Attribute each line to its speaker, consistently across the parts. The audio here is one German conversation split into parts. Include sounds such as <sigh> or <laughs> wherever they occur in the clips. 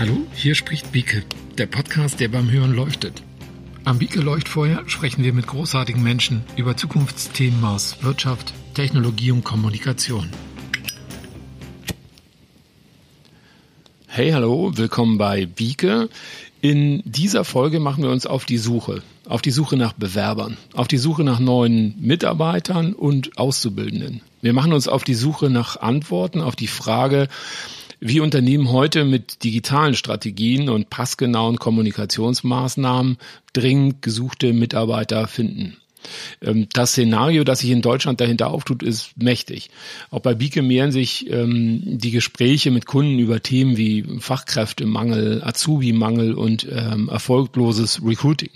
Speaker 1: Hallo, hier spricht Bieke, der Podcast, der beim Hören leuchtet. Am Bieke Leuchtfeuer sprechen wir mit großartigen Menschen über Zukunftsthemen aus Wirtschaft, Technologie und Kommunikation. Hey, hallo, willkommen bei Bieke. In dieser Folge machen wir uns auf die Suche, auf die Suche nach Bewerbern, auf die Suche nach neuen Mitarbeitern und Auszubildenden. Wir machen uns auf die Suche nach Antworten auf die Frage, wie Unternehmen heute mit digitalen Strategien und passgenauen Kommunikationsmaßnahmen dringend gesuchte Mitarbeiter finden. Ähm, das Szenario, das sich in Deutschland dahinter auftut, ist mächtig. Auch bei Bieke mehren sich ähm, die Gespräche mit Kunden über Themen wie Fachkräftemangel, Azubi-Mangel und ähm, erfolgloses Recruiting.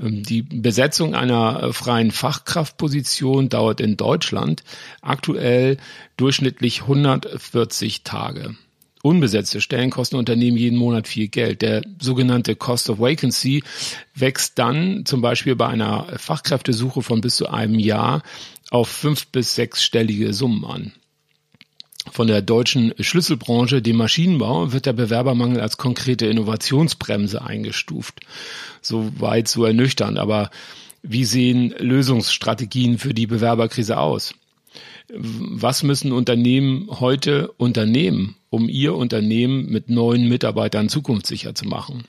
Speaker 1: Ähm, die Besetzung einer äh, freien Fachkraftposition dauert in Deutschland aktuell durchschnittlich 140 Tage. Unbesetzte Stellen kosten Unternehmen jeden Monat viel Geld. Der sogenannte Cost of Vacancy wächst dann zum Beispiel bei einer Fachkräftesuche von bis zu einem Jahr auf fünf bis sechsstellige Summen an von der deutschen Schlüsselbranche, dem Maschinenbau, wird der Bewerbermangel als konkrete Innovationsbremse eingestuft. So weit, so ernüchternd. Aber wie sehen Lösungsstrategien für die Bewerberkrise aus? Was müssen Unternehmen heute unternehmen, um ihr Unternehmen mit neuen Mitarbeitern zukunftssicher zu machen?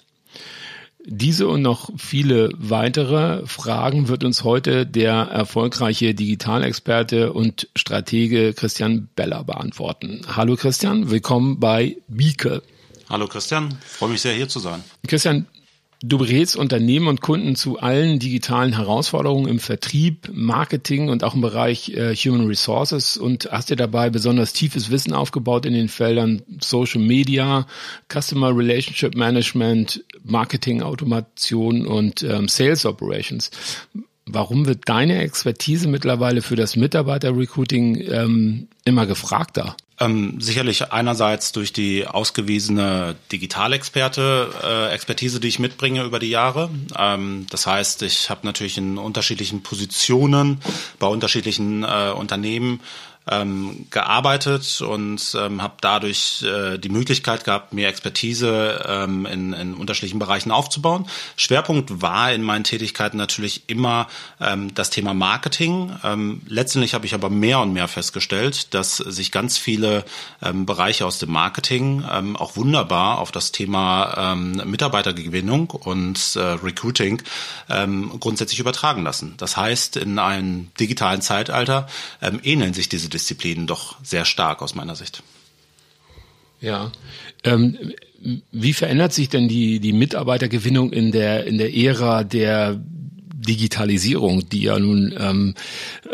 Speaker 1: Diese und noch viele weitere Fragen wird uns heute der erfolgreiche Digitalexperte und Stratege Christian Beller beantworten. Hallo Christian, willkommen bei Bieke.
Speaker 2: Hallo Christian, freue mich sehr hier zu sein.
Speaker 1: Christian, Du berätst Unternehmen und Kunden zu allen digitalen Herausforderungen im Vertrieb, Marketing und auch im Bereich äh, Human Resources und hast dir dabei besonders tiefes Wissen aufgebaut in den Feldern Social Media, Customer Relationship Management, Marketing Automation und ähm, Sales Operations. Warum wird deine Expertise mittlerweile für das Mitarbeiter-Recruiting ähm, immer gefragter?
Speaker 2: Ähm, sicherlich einerseits durch die ausgewiesene Digitalexperte, äh, Expertise, die ich mitbringe über die Jahre. Ähm, das heißt, ich habe natürlich in unterschiedlichen Positionen bei unterschiedlichen äh, Unternehmen ähm, gearbeitet und ähm, habe dadurch äh, die Möglichkeit gehabt, mehr Expertise ähm, in, in unterschiedlichen Bereichen aufzubauen. Schwerpunkt war in meinen Tätigkeiten natürlich immer ähm, das Thema Marketing. Ähm, letztendlich habe ich aber mehr und mehr festgestellt, dass sich ganz viele ähm, Bereiche aus dem Marketing ähm, auch wunderbar auf das Thema ähm, Mitarbeitergewinnung und äh, Recruiting ähm, grundsätzlich übertragen lassen. Das heißt, in einem digitalen Zeitalter ähm, ähneln sich diese Disziplinen doch sehr stark aus meiner Sicht.
Speaker 1: Ja. Ähm, wie verändert sich denn die, die Mitarbeitergewinnung in der, in der Ära der Digitalisierung, die ja nun ähm,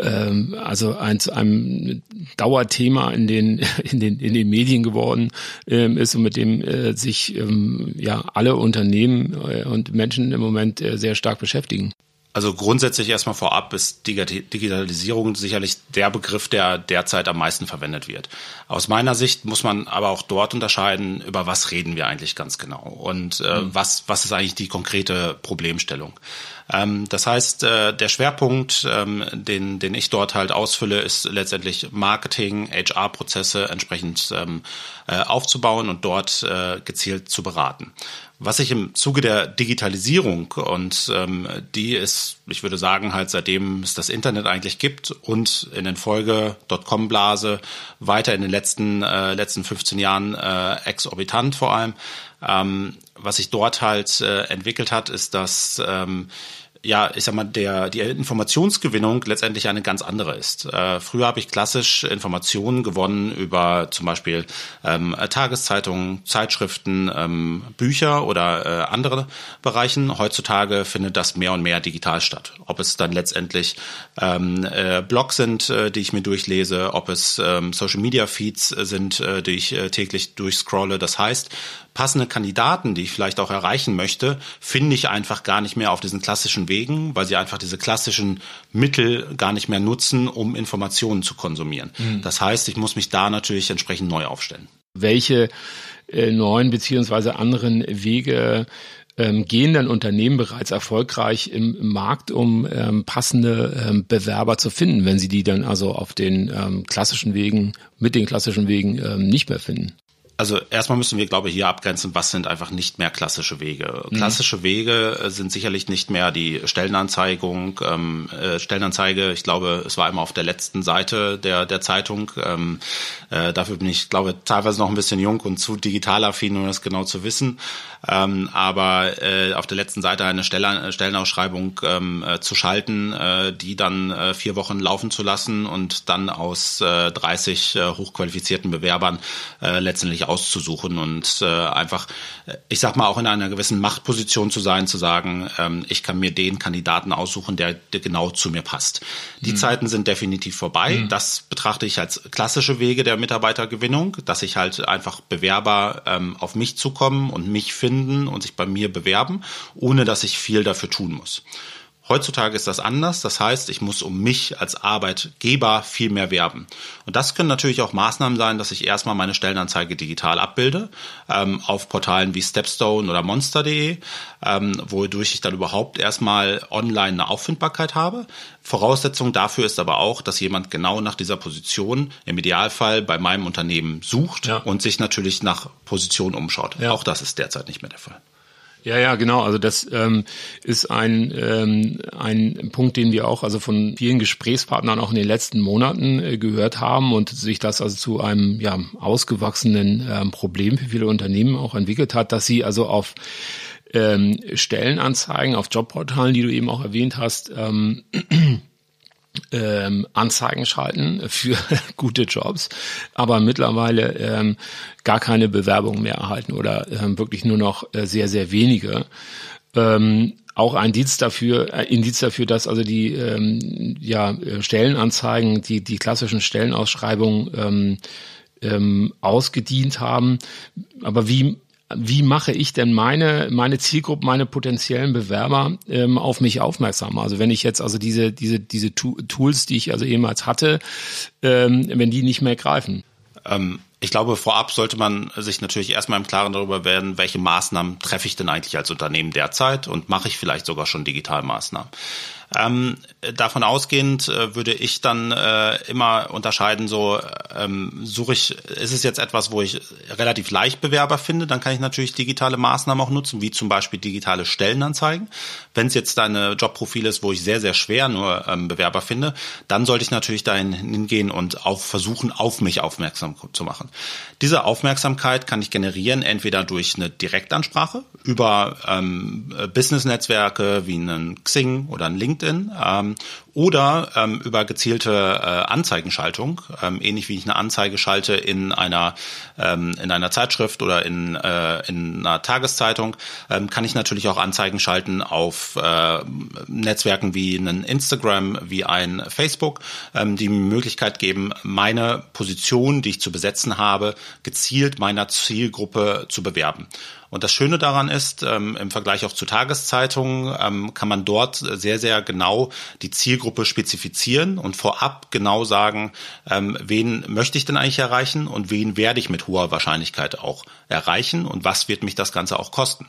Speaker 1: ähm, also ein, zu einem Dauerthema in den <laughs> in den in den Medien geworden ähm, ist und mit dem äh, sich ähm, ja alle Unternehmen äh, und Menschen im Moment äh, sehr stark beschäftigen.
Speaker 2: Also grundsätzlich erstmal vorab ist Digitalisierung sicherlich der Begriff, der derzeit am meisten verwendet wird. Aus meiner Sicht muss man aber auch dort unterscheiden, über was reden wir eigentlich ganz genau und äh, mhm. was, was ist eigentlich die konkrete Problemstellung. Ähm, das heißt, äh, der Schwerpunkt, ähm, den, den ich dort halt ausfülle, ist letztendlich Marketing, HR-Prozesse entsprechend ähm, äh, aufzubauen und dort äh, gezielt zu beraten. Was sich im Zuge der Digitalisierung und ähm, die ist, ich würde sagen, halt seitdem es das Internet eigentlich gibt und in den Folge Dotcom-Blase weiter in den letzten, äh, letzten 15 Jahren äh, exorbitant vor allem, ähm, was sich dort halt äh, entwickelt hat, ist, dass ähm, ja, ich sag mal, der, die Informationsgewinnung letztendlich eine ganz andere ist. Äh, früher habe ich klassisch Informationen gewonnen über zum Beispiel ähm, Tageszeitungen, Zeitschriften, ähm, Bücher oder äh, andere Bereichen. Heutzutage findet das mehr und mehr digital statt. Ob es dann letztendlich ähm, äh, Blogs sind, äh, die ich mir durchlese, ob es ähm, Social Media Feeds sind, äh, die ich äh, täglich durchscrolle. Das heißt, passende Kandidaten, die ich vielleicht auch erreichen möchte, finde ich einfach gar nicht mehr auf diesen klassischen Wegen, weil sie einfach diese klassischen Mittel gar nicht mehr nutzen, um Informationen zu konsumieren. Mhm. Das heißt, ich muss mich da natürlich entsprechend neu aufstellen.
Speaker 1: Welche äh, neuen beziehungsweise anderen Wege ähm, gehen dann Unternehmen bereits erfolgreich im, im Markt, um ähm, passende ähm, Bewerber zu finden, wenn sie die dann also auf den ähm, klassischen Wegen, mit den klassischen Wegen ähm, nicht mehr finden?
Speaker 2: Also erstmal müssen wir, glaube ich, hier abgrenzen, was sind einfach nicht mehr klassische Wege. Klassische Wege äh, sind sicherlich nicht mehr die Stellenanzeigung, ähm, äh, Stellenanzeige. Ich glaube, es war immer auf der letzten Seite der der Zeitung. Ähm, äh, dafür bin ich, glaube teilweise noch ein bisschen jung und zu digital affin, um das genau zu wissen. Ähm, aber äh, auf der letzten Seite eine Stelle, Stellenausschreibung ähm, äh, zu schalten, äh, die dann äh, vier Wochen laufen zu lassen und dann aus äh, 30 äh, hochqualifizierten Bewerbern äh, letztendlich auszusuchen und äh, einfach, ich sag mal, auch in einer gewissen Machtposition zu sein, zu sagen, ähm, ich kann mir den Kandidaten aussuchen, der, der genau zu mir passt. Die mhm. Zeiten sind definitiv vorbei. Mhm. Das betrachte ich als klassische Wege der Mitarbeitergewinnung, dass ich halt einfach Bewerber ähm, auf mich zukommen und mich finden und sich bei mir bewerben, ohne dass ich viel dafür tun muss. Heutzutage ist das anders. Das heißt, ich muss um mich als Arbeitgeber viel mehr werben. Und das können natürlich auch Maßnahmen sein, dass ich erstmal meine Stellenanzeige digital abbilde, ähm, auf Portalen wie Stepstone oder Monster.de, ähm, wodurch ich dann überhaupt erstmal online eine Auffindbarkeit habe. Voraussetzung dafür ist aber auch, dass jemand genau nach dieser Position im Idealfall bei meinem Unternehmen sucht ja. und sich natürlich nach Position umschaut. Ja. Auch das ist derzeit nicht mehr der Fall.
Speaker 1: Ja, ja, genau. Also das ähm, ist ein, ähm, ein Punkt, den wir auch also von vielen Gesprächspartnern auch in den letzten Monaten äh, gehört haben und sich das also zu einem ja, ausgewachsenen ähm, Problem für viele Unternehmen auch entwickelt hat, dass sie also auf ähm, Stellenanzeigen, auf Jobportalen, die du eben auch erwähnt hast, ähm, ähm, Anzeigen schalten für <laughs> gute Jobs, aber mittlerweile ähm, gar keine Bewerbung mehr erhalten oder ähm, wirklich nur noch äh, sehr, sehr wenige. Ähm, auch ein Indiz dafür, ein Indiz dafür, dass also die ähm, ja, Stellenanzeigen, die, die klassischen Stellenausschreibungen ähm, ähm, ausgedient haben. Aber wie wie mache ich denn meine, meine Zielgruppe, meine potenziellen Bewerber ähm, auf mich aufmerksam? Also wenn ich jetzt also diese, diese, diese Tools, die ich also ehemals hatte, ähm, wenn die nicht mehr greifen.
Speaker 2: Ähm, ich glaube, vorab sollte man sich natürlich erstmal im Klaren darüber werden, welche Maßnahmen treffe ich denn eigentlich als Unternehmen derzeit und mache ich vielleicht sogar schon Digitalmaßnahmen. Ähm, davon ausgehend äh, würde ich dann äh, immer unterscheiden, so ähm, suche ich, ist es jetzt etwas, wo ich relativ leicht Bewerber finde, dann kann ich natürlich digitale Maßnahmen auch nutzen, wie zum Beispiel digitale Stellenanzeigen. Wenn es jetzt eine Jobprofil ist, wo ich sehr, sehr schwer nur ähm, Bewerber finde, dann sollte ich natürlich dahin hingehen und auch versuchen, auf mich aufmerksam zu machen. Diese Aufmerksamkeit kann ich generieren, entweder durch eine Direktansprache über ähm, Business-Netzwerke wie einen Xing oder einen LinkedIn, LinkedIn ähm, oder ähm, über gezielte äh, Anzeigenschaltung, ähm, ähnlich wie ich eine Anzeige schalte in einer ähm, in einer Zeitschrift oder in äh, in einer Tageszeitung, ähm, kann ich natürlich auch Anzeigen schalten auf äh, Netzwerken wie einen Instagram, wie ein Facebook, ähm, die mir Möglichkeit geben, meine Position, die ich zu besetzen habe, gezielt meiner Zielgruppe zu bewerben. Und das Schöne daran ist, ähm, im Vergleich auch zu Tageszeitungen ähm, kann man dort sehr, sehr genau die Zielgruppe spezifizieren und vorab genau sagen, ähm, wen möchte ich denn eigentlich erreichen und wen werde ich mit hoher Wahrscheinlichkeit auch erreichen und was wird mich das Ganze auch kosten.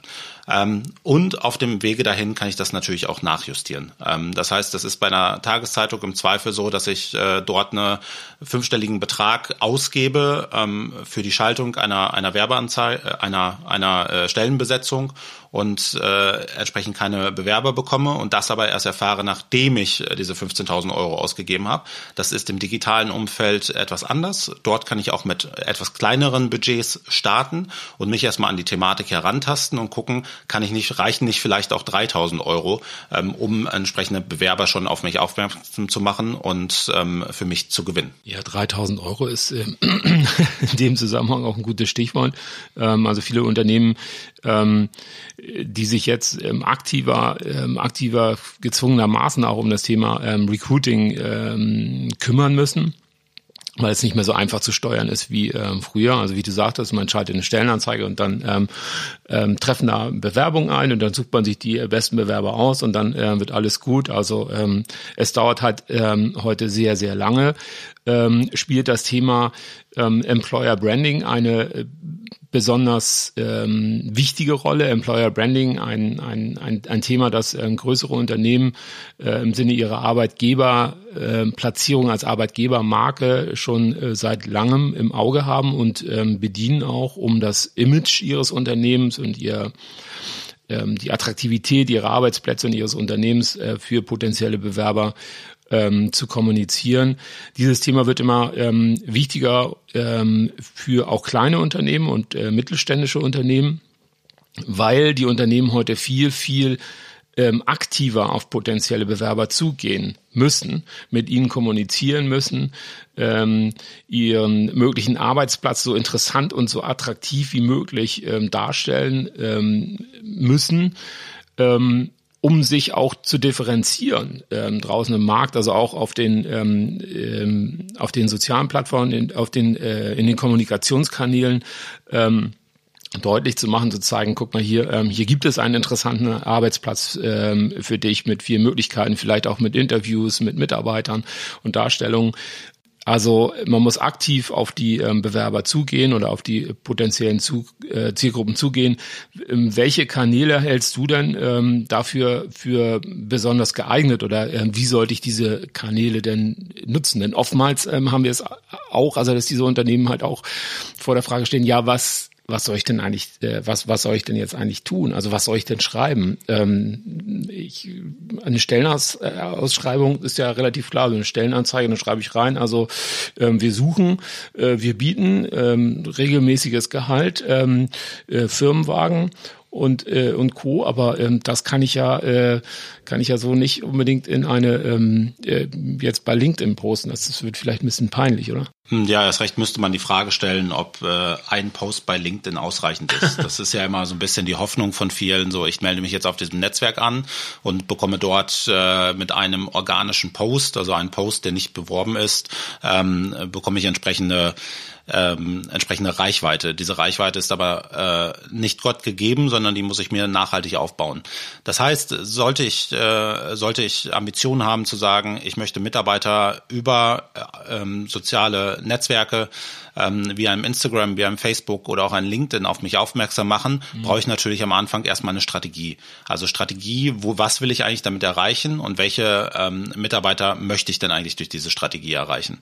Speaker 2: Ähm, und auf dem Wege dahin kann ich das natürlich auch nachjustieren. Ähm, das heißt, das ist bei einer Tageszeitung im Zweifel so, dass ich äh, dort einen fünfstelligen Betrag ausgebe ähm, für die Schaltung einer, einer Werbeanzeige, äh, einer, einer äh, Stellenbesetzung und äh, entsprechend keine Bewerber bekomme und das aber erst erfahre, nachdem ich diese 15.000 Euro ausgegeben habe. Das ist im digitalen Umfeld etwas anders. Dort kann ich auch mit etwas kleineren Budgets starten und mich erstmal an die Thematik herantasten und gucken, kann ich nicht, reichen nicht vielleicht auch 3.000 Euro, ähm, um entsprechende Bewerber schon auf mich aufmerksam zu machen und ähm, für mich zu gewinnen.
Speaker 1: Ja, 3.000 Euro ist äh, <clears throat> in dem Zusammenhang auch ein gutes Stichwort. Ähm, also viele Unternehmen ähm, die sich jetzt ähm, aktiver, ähm, aktiver gezwungenermaßen auch um das Thema ähm, Recruiting ähm, kümmern müssen weil es nicht mehr so einfach zu steuern ist wie ähm, früher. Also wie du sagtest, man schaltet eine Stellenanzeige und dann ähm, ähm, treffen da Bewerbungen ein und dann sucht man sich die besten Bewerber aus und dann ähm, wird alles gut. Also ähm, es dauert halt ähm, heute sehr, sehr lange. Ähm, spielt das Thema ähm, Employer Branding eine besonders ähm, wichtige Rolle. Employer Branding, ein, ein, ein, ein Thema, das ähm, größere Unternehmen äh, im Sinne ihrer Arbeitgeberplatzierung äh, als Arbeitgebermarke schon äh, seit langem im Auge haben und ähm, bedienen auch, um das Image ihres Unternehmens und ihr ähm, die Attraktivität ihrer Arbeitsplätze und ihres Unternehmens äh, für potenzielle Bewerber ähm, zu kommunizieren. Dieses Thema wird immer ähm, wichtiger ähm, für auch kleine Unternehmen und äh, mittelständische Unternehmen, weil die Unternehmen heute viel, viel ähm, aktiver auf potenzielle Bewerber zugehen müssen, mit ihnen kommunizieren müssen, ähm, ihren möglichen Arbeitsplatz so interessant und so attraktiv wie möglich ähm, darstellen ähm, müssen. Ähm, um sich auch zu differenzieren ähm, draußen im Markt, also auch auf den ähm, ähm, auf den sozialen Plattformen, in, auf den äh, in den Kommunikationskanälen ähm, deutlich zu machen, zu zeigen, guck mal hier, ähm, hier gibt es einen interessanten Arbeitsplatz ähm, für dich mit vielen Möglichkeiten, vielleicht auch mit Interviews, mit Mitarbeitern und Darstellungen. Also man muss aktiv auf die ähm, Bewerber zugehen oder auf die potenziellen Zu äh, Zielgruppen zugehen. Ähm, welche Kanäle hältst du denn ähm, dafür für besonders geeignet oder äh, wie sollte ich diese Kanäle denn nutzen? Denn oftmals ähm, haben wir es auch, also dass diese Unternehmen halt auch vor der Frage stehen, ja, was was soll ich denn eigentlich, äh, was, was soll ich denn jetzt eigentlich tun? Also was soll ich denn schreiben? Ähm, ich, eine Stellenausschreibung ist ja relativ klar, so eine Stellenanzeige, dann schreibe ich rein. Also ähm, wir suchen, äh, wir bieten ähm, regelmäßiges Gehalt, ähm, äh, Firmenwagen und äh, und Co. Aber ähm, das kann ich ja äh, kann ich ja so nicht unbedingt in eine ähm, äh, jetzt bei LinkedIn posten. Das, das wird vielleicht ein bisschen peinlich, oder?
Speaker 2: Hm, ja, erst recht müsste man die Frage stellen, ob äh, ein Post bei LinkedIn ausreichend ist. <laughs> Das ist ja immer so ein bisschen die Hoffnung von vielen. So, ich melde mich jetzt auf diesem Netzwerk an und bekomme dort äh, mit einem organischen Post, also ein Post, der nicht beworben ist, ähm, bekomme ich entsprechende ähm, entsprechende Reichweite. Diese Reichweite ist aber äh, nicht Gott gegeben, sondern die muss ich mir nachhaltig aufbauen. Das heißt, sollte ich äh, sollte ich Ambitionen haben zu sagen, ich möchte Mitarbeiter über äh, ähm, soziale Netzwerke ähm, wie einem Instagram, wie einem Facebook oder auch ein LinkedIn auf mich aufmerksam machen, mhm. brauche ich natürlich am Anfang erstmal eine Strategie. Also Strategie, wo was will ich eigentlich damit erreichen und welche ähm, Mitarbeiter möchte ich denn eigentlich durch diese Strategie erreichen?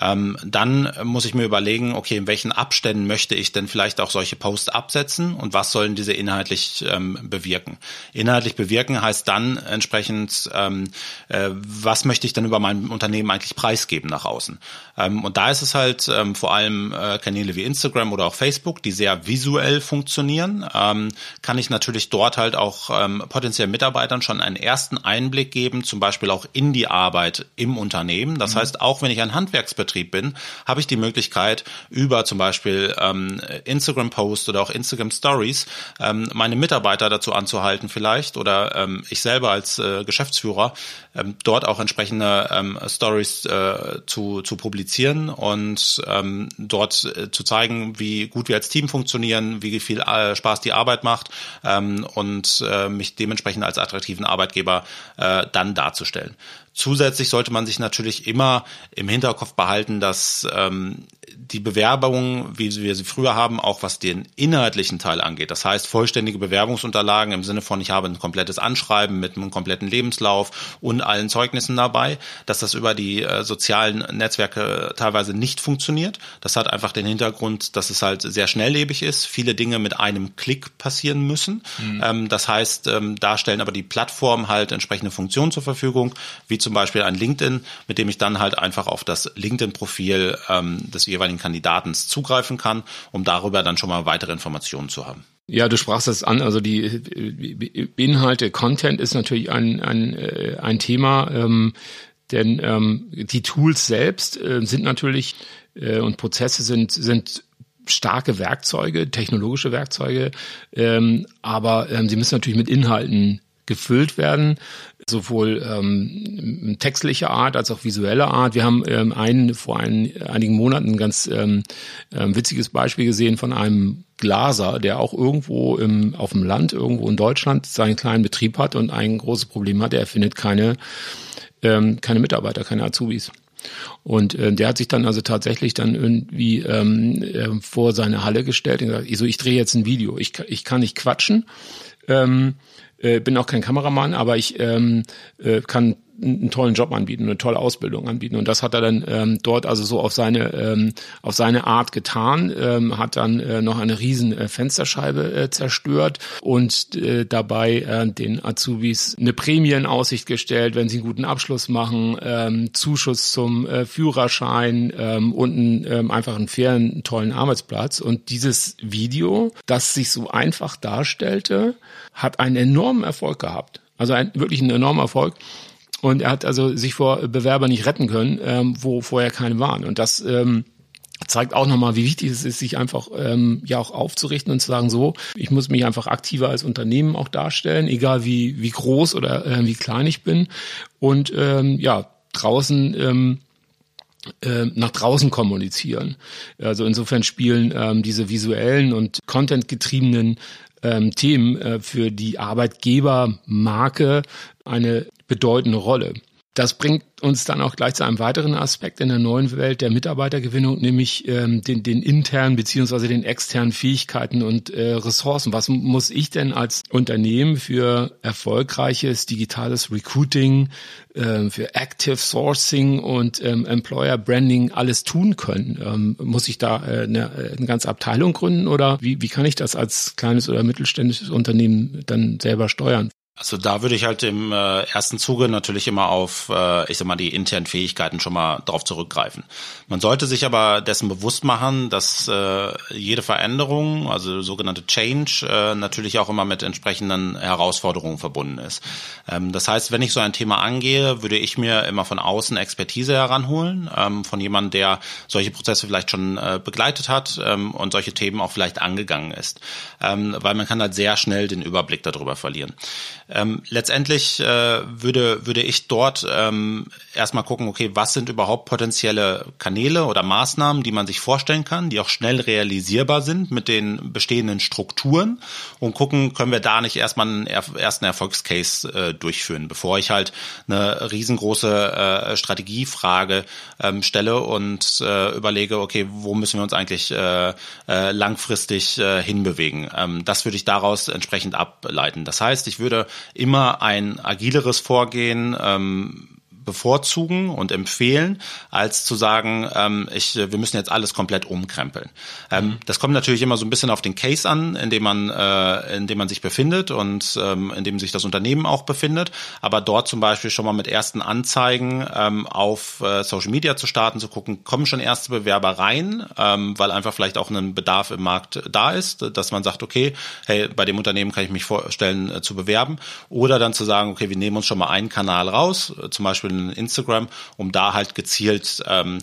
Speaker 2: Ähm, dann muss ich mir überlegen, okay, in welchen Abständen möchte ich denn vielleicht auch solche Posts absetzen und was sollen diese inhaltlich ähm, bewirken? Inhaltlich bewirken heißt dann entsprechend, ähm, äh, was möchte ich denn über mein Unternehmen eigentlich preisgeben nach außen? Ähm, und da ist es halt ähm, vor allem äh, Kanäle wie Instagram oder auch Facebook, die sehr visuell funktionieren, ähm, kann ich natürlich dort halt auch ähm, potenziellen Mitarbeitern schon einen ersten Einblick geben, zum Beispiel auch in die Arbeit im Unternehmen. Das mhm. heißt, auch wenn ich ein Handwerksbetrieb Betrieb bin, habe ich die Möglichkeit, über zum Beispiel ähm, Instagram-Post oder auch Instagram Stories ähm, meine Mitarbeiter dazu anzuhalten vielleicht oder ähm, ich selber als äh, Geschäftsführer ähm, dort auch entsprechende ähm, Stories äh, zu, zu publizieren und ähm, dort äh, zu zeigen, wie gut wir als Team funktionieren, wie viel äh, Spaß die Arbeit macht ähm, und äh, mich dementsprechend als attraktiven Arbeitgeber dann darzustellen. Zusätzlich sollte man sich natürlich immer im Hinterkopf behalten, dass ähm, die Bewerbung, wie wir sie früher haben, auch was den inhaltlichen Teil angeht. Das heißt, vollständige Bewerbungsunterlagen im Sinne von, ich habe ein komplettes Anschreiben mit einem kompletten Lebenslauf und allen Zeugnissen dabei, dass das über die äh, sozialen Netzwerke teilweise nicht funktioniert. Das hat einfach den Hintergrund, dass es halt sehr schnelllebig ist, viele Dinge mit einem Klick passieren müssen. Mhm. Ähm, das heißt, ähm, da stellen aber die Plattformen halt entsprechende Funktionen zur Verfügung, wie zum Beispiel ein LinkedIn, mit dem ich dann halt einfach auf das LinkedIn-Profil ähm, des jeweiligen jeweiligen Kandidaten zugreifen kann, um darüber dann schon mal weitere Informationen zu haben.
Speaker 1: Ja, du sprachst das an. Also die Inhalte, Content ist natürlich ein, ein, äh, ein Thema, ähm, denn ähm, die Tools selbst äh, sind natürlich äh, und Prozesse sind, sind starke Werkzeuge, technologische Werkzeuge, ähm, aber ähm, sie müssen natürlich mit Inhalten gefüllt werden sowohl ähm, textlicher Art als auch visueller Art. Wir haben ähm, einen, vor ein, einigen Monaten ein ganz ähm, ähm, witziges Beispiel gesehen von einem Glaser, der auch irgendwo im, auf dem Land, irgendwo in Deutschland seinen kleinen Betrieb hat und ein großes Problem hat, er findet keine, ähm, keine Mitarbeiter, keine Azubis. Und äh, der hat sich dann also tatsächlich dann irgendwie ähm, äh, vor seine Halle gestellt und gesagt, ich, so, ich drehe jetzt ein Video. Ich, ich kann nicht quatschen. Ähm, äh, bin auch kein Kameramann, aber ich ähm, äh, kann einen tollen Job anbieten, eine tolle Ausbildung anbieten. Und das hat er dann ähm, dort also so auf seine ähm, auf seine Art getan, ähm, hat dann äh, noch eine riesen äh, Fensterscheibe äh, zerstört und äh, dabei äh, den Azubis eine Prämie in Aussicht gestellt, wenn sie einen guten Abschluss machen, ähm, Zuschuss zum äh, Führerschein ähm, und einen, ähm, einfach einen fairen, tollen Arbeitsplatz. Und dieses Video, das sich so einfach darstellte, hat einen enormen Erfolg gehabt. Also ein, wirklich einen enormen Erfolg. Und er hat also sich vor Bewerbern nicht retten können, ähm, wo vorher keine waren. Und das ähm, zeigt auch nochmal, wie wichtig es ist, sich einfach ähm, ja auch aufzurichten und zu sagen, so, ich muss mich einfach aktiver als Unternehmen auch darstellen, egal wie, wie groß oder äh, wie klein ich bin. Und ähm, ja, draußen ähm, äh, nach draußen kommunizieren. Also insofern spielen ähm, diese visuellen und contentgetriebenen ähm, Themen äh, für die Arbeitgebermarke eine bedeutende Rolle. Das bringt uns dann auch gleich zu einem weiteren Aspekt in der neuen Welt der Mitarbeitergewinnung, nämlich ähm, den, den internen beziehungsweise den externen Fähigkeiten und äh, Ressourcen. Was muss ich denn als Unternehmen für erfolgreiches digitales Recruiting, äh, für Active Sourcing und ähm, Employer Branding alles tun können? Ähm, muss ich da äh, eine, eine ganze Abteilung gründen oder wie, wie kann ich das als kleines oder mittelständisches Unternehmen dann selber steuern?
Speaker 2: Also da würde ich halt im äh, ersten Zuge natürlich immer auf, äh, ich sag mal, die internen Fähigkeiten schon mal drauf zurückgreifen. Man sollte sich aber dessen bewusst machen, dass äh, jede Veränderung, also sogenannte Change, äh, natürlich auch immer mit entsprechenden Herausforderungen verbunden ist. Ähm, das heißt, wenn ich so ein Thema angehe, würde ich mir immer von außen Expertise heranholen, ähm, von jemandem, der solche Prozesse vielleicht schon äh, begleitet hat ähm, und solche Themen auch vielleicht angegangen ist. Ähm, weil man kann halt sehr schnell den Überblick darüber verlieren. Ähm, letztendlich äh, würde, würde ich dort ähm, erstmal gucken, okay, was sind überhaupt potenzielle Kanäle oder Maßnahmen, die man sich vorstellen kann, die auch schnell realisierbar sind mit den bestehenden Strukturen und gucken, können wir da nicht erstmal einen ersten Erfolgscase äh, durchführen, bevor ich halt eine riesengroße äh, Strategiefrage ähm, stelle und äh, überlege, okay, wo müssen wir uns eigentlich äh, äh, langfristig äh, hinbewegen. Ähm, das würde ich daraus entsprechend ableiten. Das heißt, ich würde immer ein agileres Vorgehen ähm, bevorzugen und empfehlen, als zu sagen, ähm, ich, wir müssen jetzt alles komplett umkrempeln. Ähm, mhm. Das kommt natürlich immer so ein bisschen auf den Case an, in dem man, äh, in dem man sich befindet und ähm, in dem sich das Unternehmen auch befindet. Aber dort zum Beispiel schon mal mit ersten Anzeigen ähm, auf äh, Social Media zu starten, zu gucken, kommen schon erste Bewerber rein, ähm, weil einfach vielleicht auch ein Bedarf im Markt da ist, dass man sagt, okay, hey, bei dem Unternehmen kann ich mich vorstellen äh, zu bewerben. Oder dann zu sagen, okay, wir nehmen uns schon mal einen Kanal raus, äh, zum Beispiel Instagram, um da halt gezielt ähm,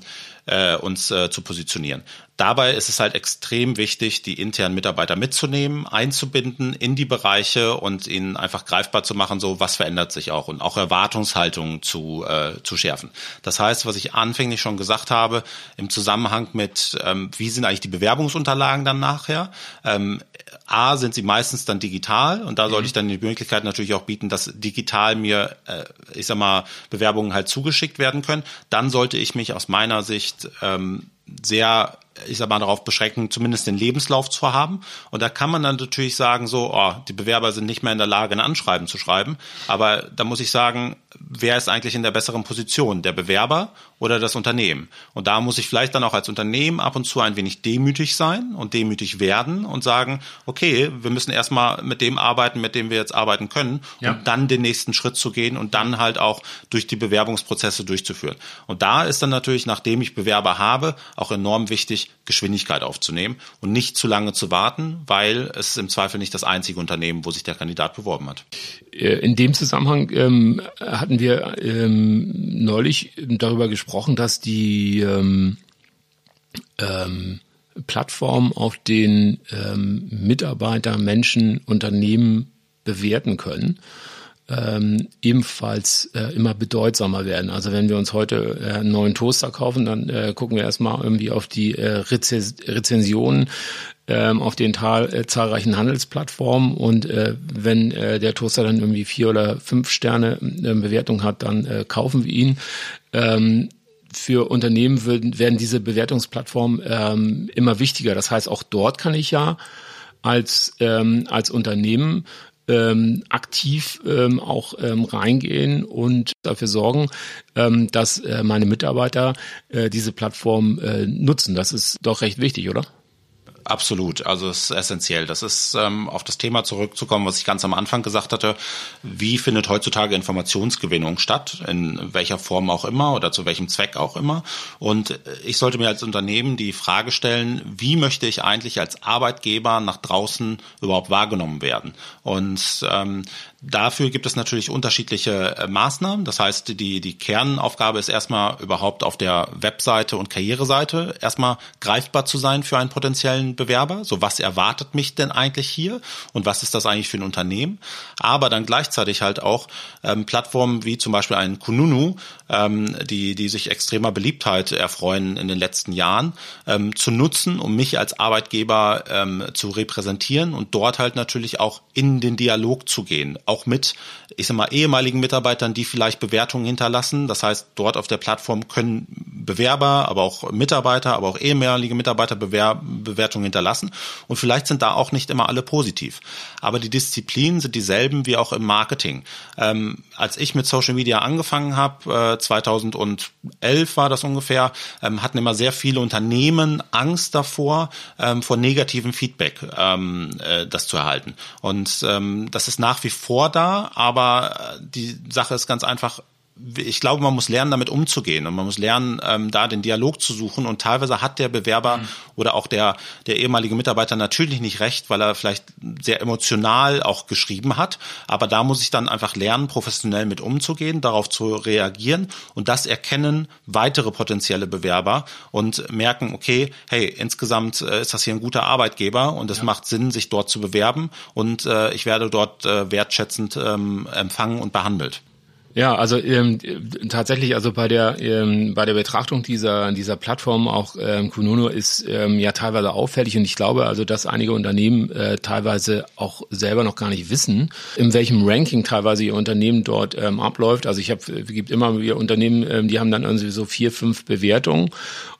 Speaker 2: äh, uns äh, zu positionieren. Dabei ist es halt extrem wichtig, die internen Mitarbeiter mitzunehmen, einzubinden in die Bereiche und ihnen einfach greifbar zu machen, so was verändert sich auch und auch Erwartungshaltungen zu, äh, zu schärfen. Das heißt, was ich anfänglich schon gesagt habe, im Zusammenhang mit, ähm, wie sind eigentlich die Bewerbungsunterlagen dann nachher? Ähm, A, sind sie meistens dann digital und da sollte mhm. ich dann die Möglichkeit natürlich auch bieten, dass digital mir, äh, ich sag mal, Bewerbungen halt zugeschickt werden können. Dann sollte ich mich aus meiner Sicht ähm, sehr ich sag mal, darauf beschränken, zumindest den Lebenslauf zu haben. Und da kann man dann natürlich sagen, so, oh, die Bewerber sind nicht mehr in der Lage, ein Anschreiben zu schreiben. Aber da muss ich sagen, wer ist eigentlich in der besseren Position? Der Bewerber oder das Unternehmen? Und da muss ich vielleicht dann auch als Unternehmen ab und zu ein wenig demütig sein und demütig werden und sagen, okay, wir müssen erstmal mit dem arbeiten, mit dem wir jetzt arbeiten können, ja. um dann den nächsten Schritt zu gehen und dann halt auch durch die Bewerbungsprozesse durchzuführen. Und da ist dann natürlich, nachdem ich Bewerber habe, auch enorm wichtig, Geschwindigkeit aufzunehmen und nicht zu lange zu warten, weil es ist im Zweifel nicht das einzige Unternehmen, wo sich der Kandidat beworben hat.
Speaker 1: Äh, in dem Zusammenhang ähm, hatten wir ähm, neulich darüber gesprochen, dass die ähm, ähm, Plattform auf den ähm, Mitarbeiter, Menschen, Unternehmen bewerten können ähm, ebenfalls äh, immer bedeutsamer werden. Also wenn wir uns heute äh, einen neuen Toaster kaufen, dann äh, gucken wir erstmal irgendwie auf die äh, Rezens Rezensionen ähm, auf den äh, zahlreichen Handelsplattformen und äh, wenn äh, der Toaster dann irgendwie vier oder fünf Sterne äh, Bewertung hat, dann äh, kaufen wir ihn. Ähm, für Unternehmen werden, werden diese Bewertungsplattformen ähm, immer wichtiger. Das heißt, auch dort kann ich ja als, ähm, als Unternehmen ähm, aktiv ähm, auch ähm, reingehen und dafür sorgen, ähm, dass äh, meine Mitarbeiter äh, diese Plattform äh, nutzen. Das ist doch recht wichtig, oder?
Speaker 2: Absolut, also es ist essentiell. Das ist, ähm, auf das Thema zurückzukommen, was ich ganz am Anfang gesagt hatte. Wie findet heutzutage Informationsgewinnung statt? In welcher Form auch immer oder zu welchem Zweck auch immer? Und äh, ich sollte mir als Unternehmen die Frage stellen, wie möchte ich eigentlich als Arbeitgeber nach draußen überhaupt wahrgenommen werden? Und ähm, Dafür gibt es natürlich unterschiedliche äh, Maßnahmen. Das heißt, die, die Kernaufgabe ist erstmal überhaupt auf der Webseite und Karriereseite erstmal greifbar zu sein für einen potenziellen Bewerber. So was erwartet mich denn eigentlich hier und was ist das eigentlich für ein Unternehmen? Aber dann gleichzeitig halt auch ähm, Plattformen wie zum Beispiel ein Kununu, ähm, die, die sich extremer Beliebtheit erfreuen in den letzten Jahren, ähm, zu nutzen, um mich als Arbeitgeber ähm, zu repräsentieren und dort halt natürlich auch in den Dialog zu gehen auch mit, ich sag mal, ehemaligen Mitarbeitern, die vielleicht Bewertungen hinterlassen. Das heißt, dort auf der Plattform können Bewerber, aber auch Mitarbeiter, aber auch ehemalige Mitarbeiter Bewer Bewertungen hinterlassen. Und vielleicht sind da auch nicht immer alle positiv. Aber die Disziplinen sind dieselben wie auch im Marketing. Ähm, als ich mit Social Media angefangen habe, äh, 2011 war das ungefähr, ähm, hatten immer sehr viele Unternehmen Angst davor, ähm, vor negativem Feedback ähm, äh, das zu erhalten. Und ähm, das ist nach wie vor da, aber die Sache ist ganz einfach, ich glaube, man muss lernen, damit umzugehen und man muss lernen, ähm, da den Dialog zu suchen. Und teilweise hat der Bewerber mhm. oder auch der, der ehemalige Mitarbeiter natürlich nicht recht, weil er vielleicht sehr emotional auch geschrieben hat. Aber da muss ich dann einfach lernen, professionell mit umzugehen, darauf zu reagieren und das erkennen weitere potenzielle Bewerber und merken, okay, hey, insgesamt äh, ist das hier ein guter Arbeitgeber und es ja. macht Sinn, sich dort zu bewerben und äh, ich werde dort äh, wertschätzend ähm, empfangen und behandelt.
Speaker 1: Ja, also ähm, tatsächlich, also bei der ähm, bei der Betrachtung dieser dieser Plattform auch ähm, Kununu ist ähm, ja teilweise auffällig und ich glaube also, dass einige Unternehmen äh, teilweise auch selber noch gar nicht wissen, in welchem Ranking teilweise ihr Unternehmen dort ähm, abläuft. Also ich habe gibt immer wieder Unternehmen, ähm, die haben dann irgendwie so vier fünf Bewertungen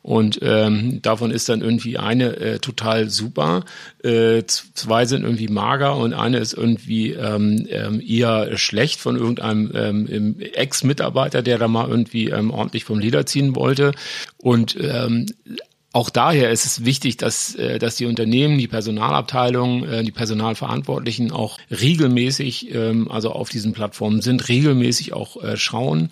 Speaker 1: und ähm, davon ist dann irgendwie eine äh, total super, äh, zwei sind irgendwie mager und eine ist irgendwie ähm, ähm, eher schlecht von irgendeinem ähm, Ex-Mitarbeiter, der da mal irgendwie ähm, ordentlich vom Leder ziehen wollte. Und ähm, auch daher ist es wichtig, dass, äh, dass die Unternehmen, die Personalabteilungen, äh, die Personalverantwortlichen auch regelmäßig, ähm, also auf diesen Plattformen sind, regelmäßig auch äh, schauen,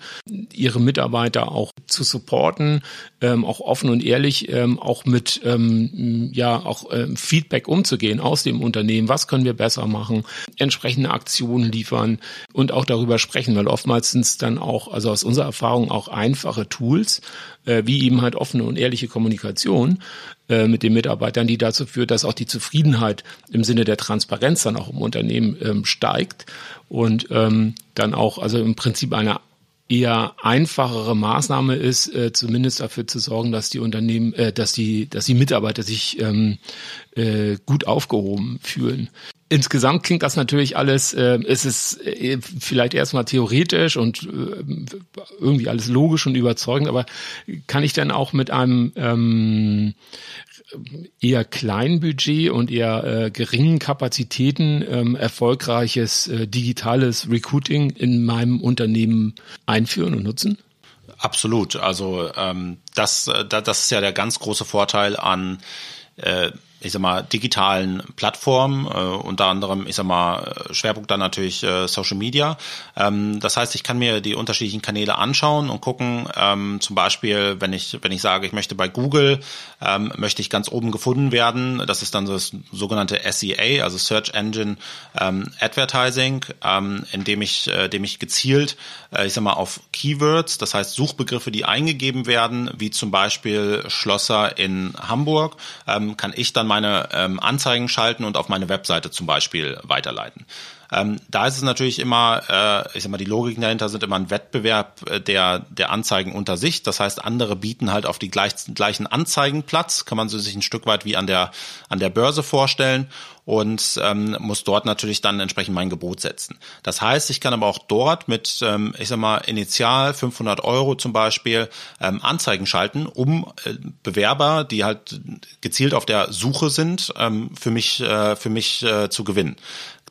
Speaker 1: ihre Mitarbeiter auch zu supporten, ähm, auch offen und ehrlich, ähm, auch mit ja auch Feedback umzugehen aus dem Unternehmen. Was können wir besser machen? Entsprechende Aktionen liefern und auch darüber sprechen, weil oftmals sind es dann auch, also aus unserer Erfahrung auch einfache Tools, wie eben halt offene und ehrliche Kommunikation Kommunikation äh, mit den Mitarbeitern, die dazu führt, dass auch die Zufriedenheit im Sinne der Transparenz dann auch im Unternehmen ähm, steigt und ähm, dann auch, also im Prinzip eine eher einfachere Maßnahme ist, äh, zumindest dafür zu sorgen, dass die Unternehmen, äh, dass die, dass die Mitarbeiter sich ähm, äh, gut aufgehoben fühlen. Insgesamt klingt das natürlich alles, äh, es ist äh, vielleicht erstmal theoretisch und äh, irgendwie alles logisch und überzeugend, aber kann ich dann auch mit einem ähm, eher kleinen Budget und eher äh, geringen Kapazitäten ähm, erfolgreiches äh, digitales Recruiting in meinem Unternehmen einführen und nutzen?
Speaker 2: Absolut. Also ähm, das, äh, das ist ja der ganz große Vorteil an äh, ich sag mal, digitalen Plattformen, äh, unter anderem, ich sag mal, Schwerpunkt dann natürlich äh, Social Media. Ähm, das heißt, ich kann mir die unterschiedlichen Kanäle anschauen und gucken, ähm, zum Beispiel, wenn ich, wenn ich sage, ich möchte bei Google, ähm, möchte ich ganz oben gefunden werden, das ist dann das sogenannte SEA, also Search Engine ähm, Advertising, ähm, indem ich, äh, dem ich gezielt, äh, ich sag mal, auf Keywords, das heißt Suchbegriffe, die eingegeben werden, wie zum Beispiel Schlosser in Hamburg, ähm, kann ich dann meine ähm, Anzeigen schalten und auf meine Webseite zum Beispiel weiterleiten. Ähm, da ist es natürlich immer, äh, ich sag mal, die Logiken dahinter sind immer ein Wettbewerb äh, der, der Anzeigen unter sich. Das heißt, andere bieten halt auf die gleich, gleichen Anzeigenplatz, kann man sich ein Stück weit wie an der, an der Börse vorstellen und ähm, muss dort natürlich dann entsprechend mein Gebot setzen. Das heißt, ich kann aber auch dort mit, ähm, ich sag mal, initial 500 Euro zum Beispiel ähm, Anzeigen schalten, um äh, Bewerber, die halt gezielt auf der Suche sind, ähm, für mich, äh, für mich äh, zu gewinnen.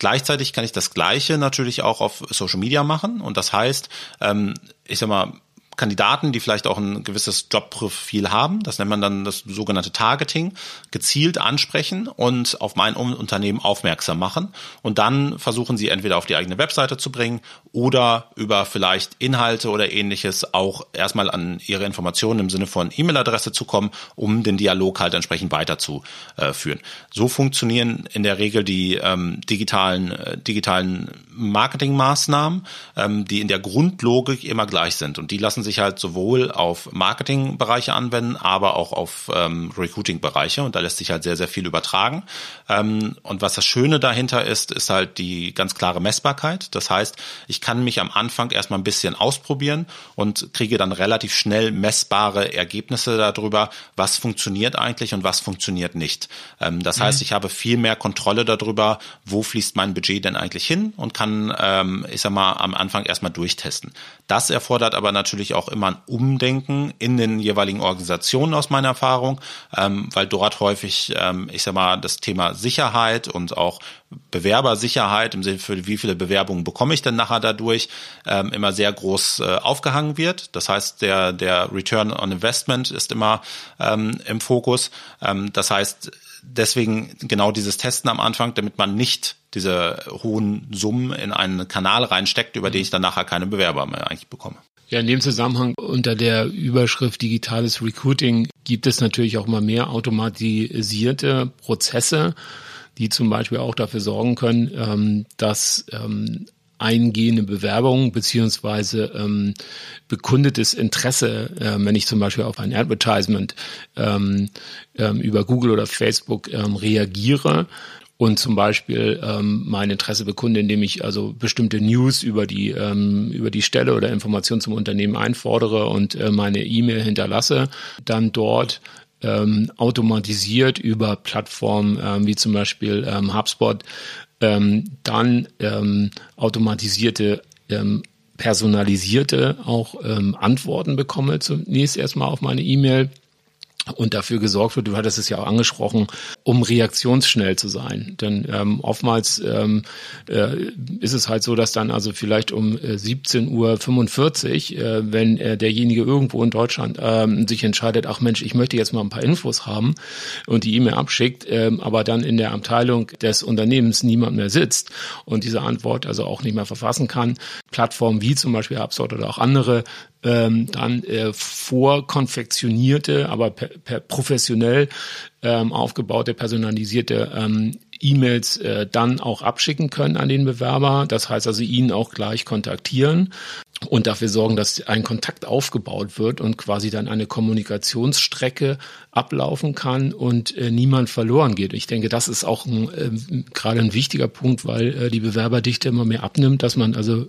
Speaker 2: Gleichzeitig kann ich das Gleiche natürlich auch auf Social Media machen. Und das heißt, ähm, ich sag mal, Kandidaten, die vielleicht auch ein gewisses Jobprofil haben, das nennt man dann das sogenannte Targeting, gezielt ansprechen und auf mein Unternehmen aufmerksam machen. Und dann versuchen sie entweder auf die eigene Webseite zu bringen oder über vielleicht Inhalte oder ähnliches auch erstmal an ihre Informationen im Sinne von E-Mail-Adresse zu kommen, um den Dialog halt entsprechend weiterzuführen. So funktionieren in der Regel die ähm, digitalen, äh, digitalen Marketingmaßnahmen, ähm, die in der Grundlogik immer gleich sind. Und die lassen lassen sich halt sowohl auf Marketingbereiche anwenden, aber auch auf ähm, Recruiting-Bereiche und da lässt sich halt sehr, sehr viel übertragen. Ähm, und was das Schöne dahinter ist, ist halt die ganz klare Messbarkeit. Das heißt, ich kann mich am Anfang erstmal ein bisschen ausprobieren und kriege dann relativ schnell messbare Ergebnisse darüber, was funktioniert eigentlich und was funktioniert nicht. Ähm, das mhm. heißt, ich habe viel mehr Kontrolle darüber, wo fließt mein Budget denn eigentlich hin und kann, ähm, ich sag mal, am Anfang erstmal durchtesten. Das erfordert aber natürlich auch immer ein Umdenken in den jeweiligen Organisationen aus meiner Erfahrung, ähm, weil dort häufig, ähm, ich sag mal, das Thema Sicherheit und auch Bewerbersicherheit im Sinne für wie viele Bewerbungen bekomme ich denn nachher dadurch ähm, immer sehr groß äh, aufgehangen wird. Das heißt, der der Return on Investment ist immer ähm, im Fokus. Ähm, das heißt, deswegen genau dieses Testen am Anfang, damit man nicht diese hohen Summen in einen Kanal reinsteckt, über den ich dann nachher keine Bewerber mehr eigentlich bekomme.
Speaker 1: Ja, in dem Zusammenhang unter der Überschrift digitales Recruiting gibt es natürlich auch mal mehr automatisierte Prozesse, die zum Beispiel auch dafür sorgen können, ähm, dass ähm, eingehende Bewerbungen beziehungsweise ähm, bekundetes Interesse, wenn ich zum Beispiel auf ein Advertisement über Google oder Facebook reagiere, und zum Beispiel ähm, mein Interesse bekunde, indem ich also bestimmte News über die ähm, über die Stelle oder Informationen zum Unternehmen einfordere und äh, meine E-Mail hinterlasse, dann dort ähm, automatisiert über Plattformen ähm, wie zum Beispiel ähm, HubSpot ähm, dann ähm, automatisierte ähm, personalisierte auch ähm, Antworten bekomme zunächst erstmal auf meine E-Mail und dafür gesorgt wird, du hattest es ja auch angesprochen, um reaktionsschnell zu sein. Denn ähm, oftmals ähm, äh, ist es halt so, dass dann also vielleicht um äh, 17.45 Uhr, äh, wenn äh, derjenige irgendwo in Deutschland ähm, sich entscheidet, ach Mensch, ich möchte jetzt mal ein paar Infos haben und die E-Mail abschickt, ähm, aber dann in der Abteilung des Unternehmens niemand mehr sitzt und diese Antwort also auch nicht mehr verfassen kann. Plattformen wie zum Beispiel HubSpot oder auch andere ähm, dann äh, vorkonfektionierte, aber per, per professionell ähm, aufgebaute, personalisierte ähm, E-Mails äh, dann auch abschicken können an den Bewerber. Das heißt also, ihn auch gleich kontaktieren und dafür sorgen, dass ein Kontakt aufgebaut wird und quasi dann eine Kommunikationsstrecke ablaufen kann und äh, niemand verloren geht. Ich denke, das ist auch ein, äh, gerade ein wichtiger Punkt, weil äh, die Bewerberdichte immer mehr abnimmt, dass man also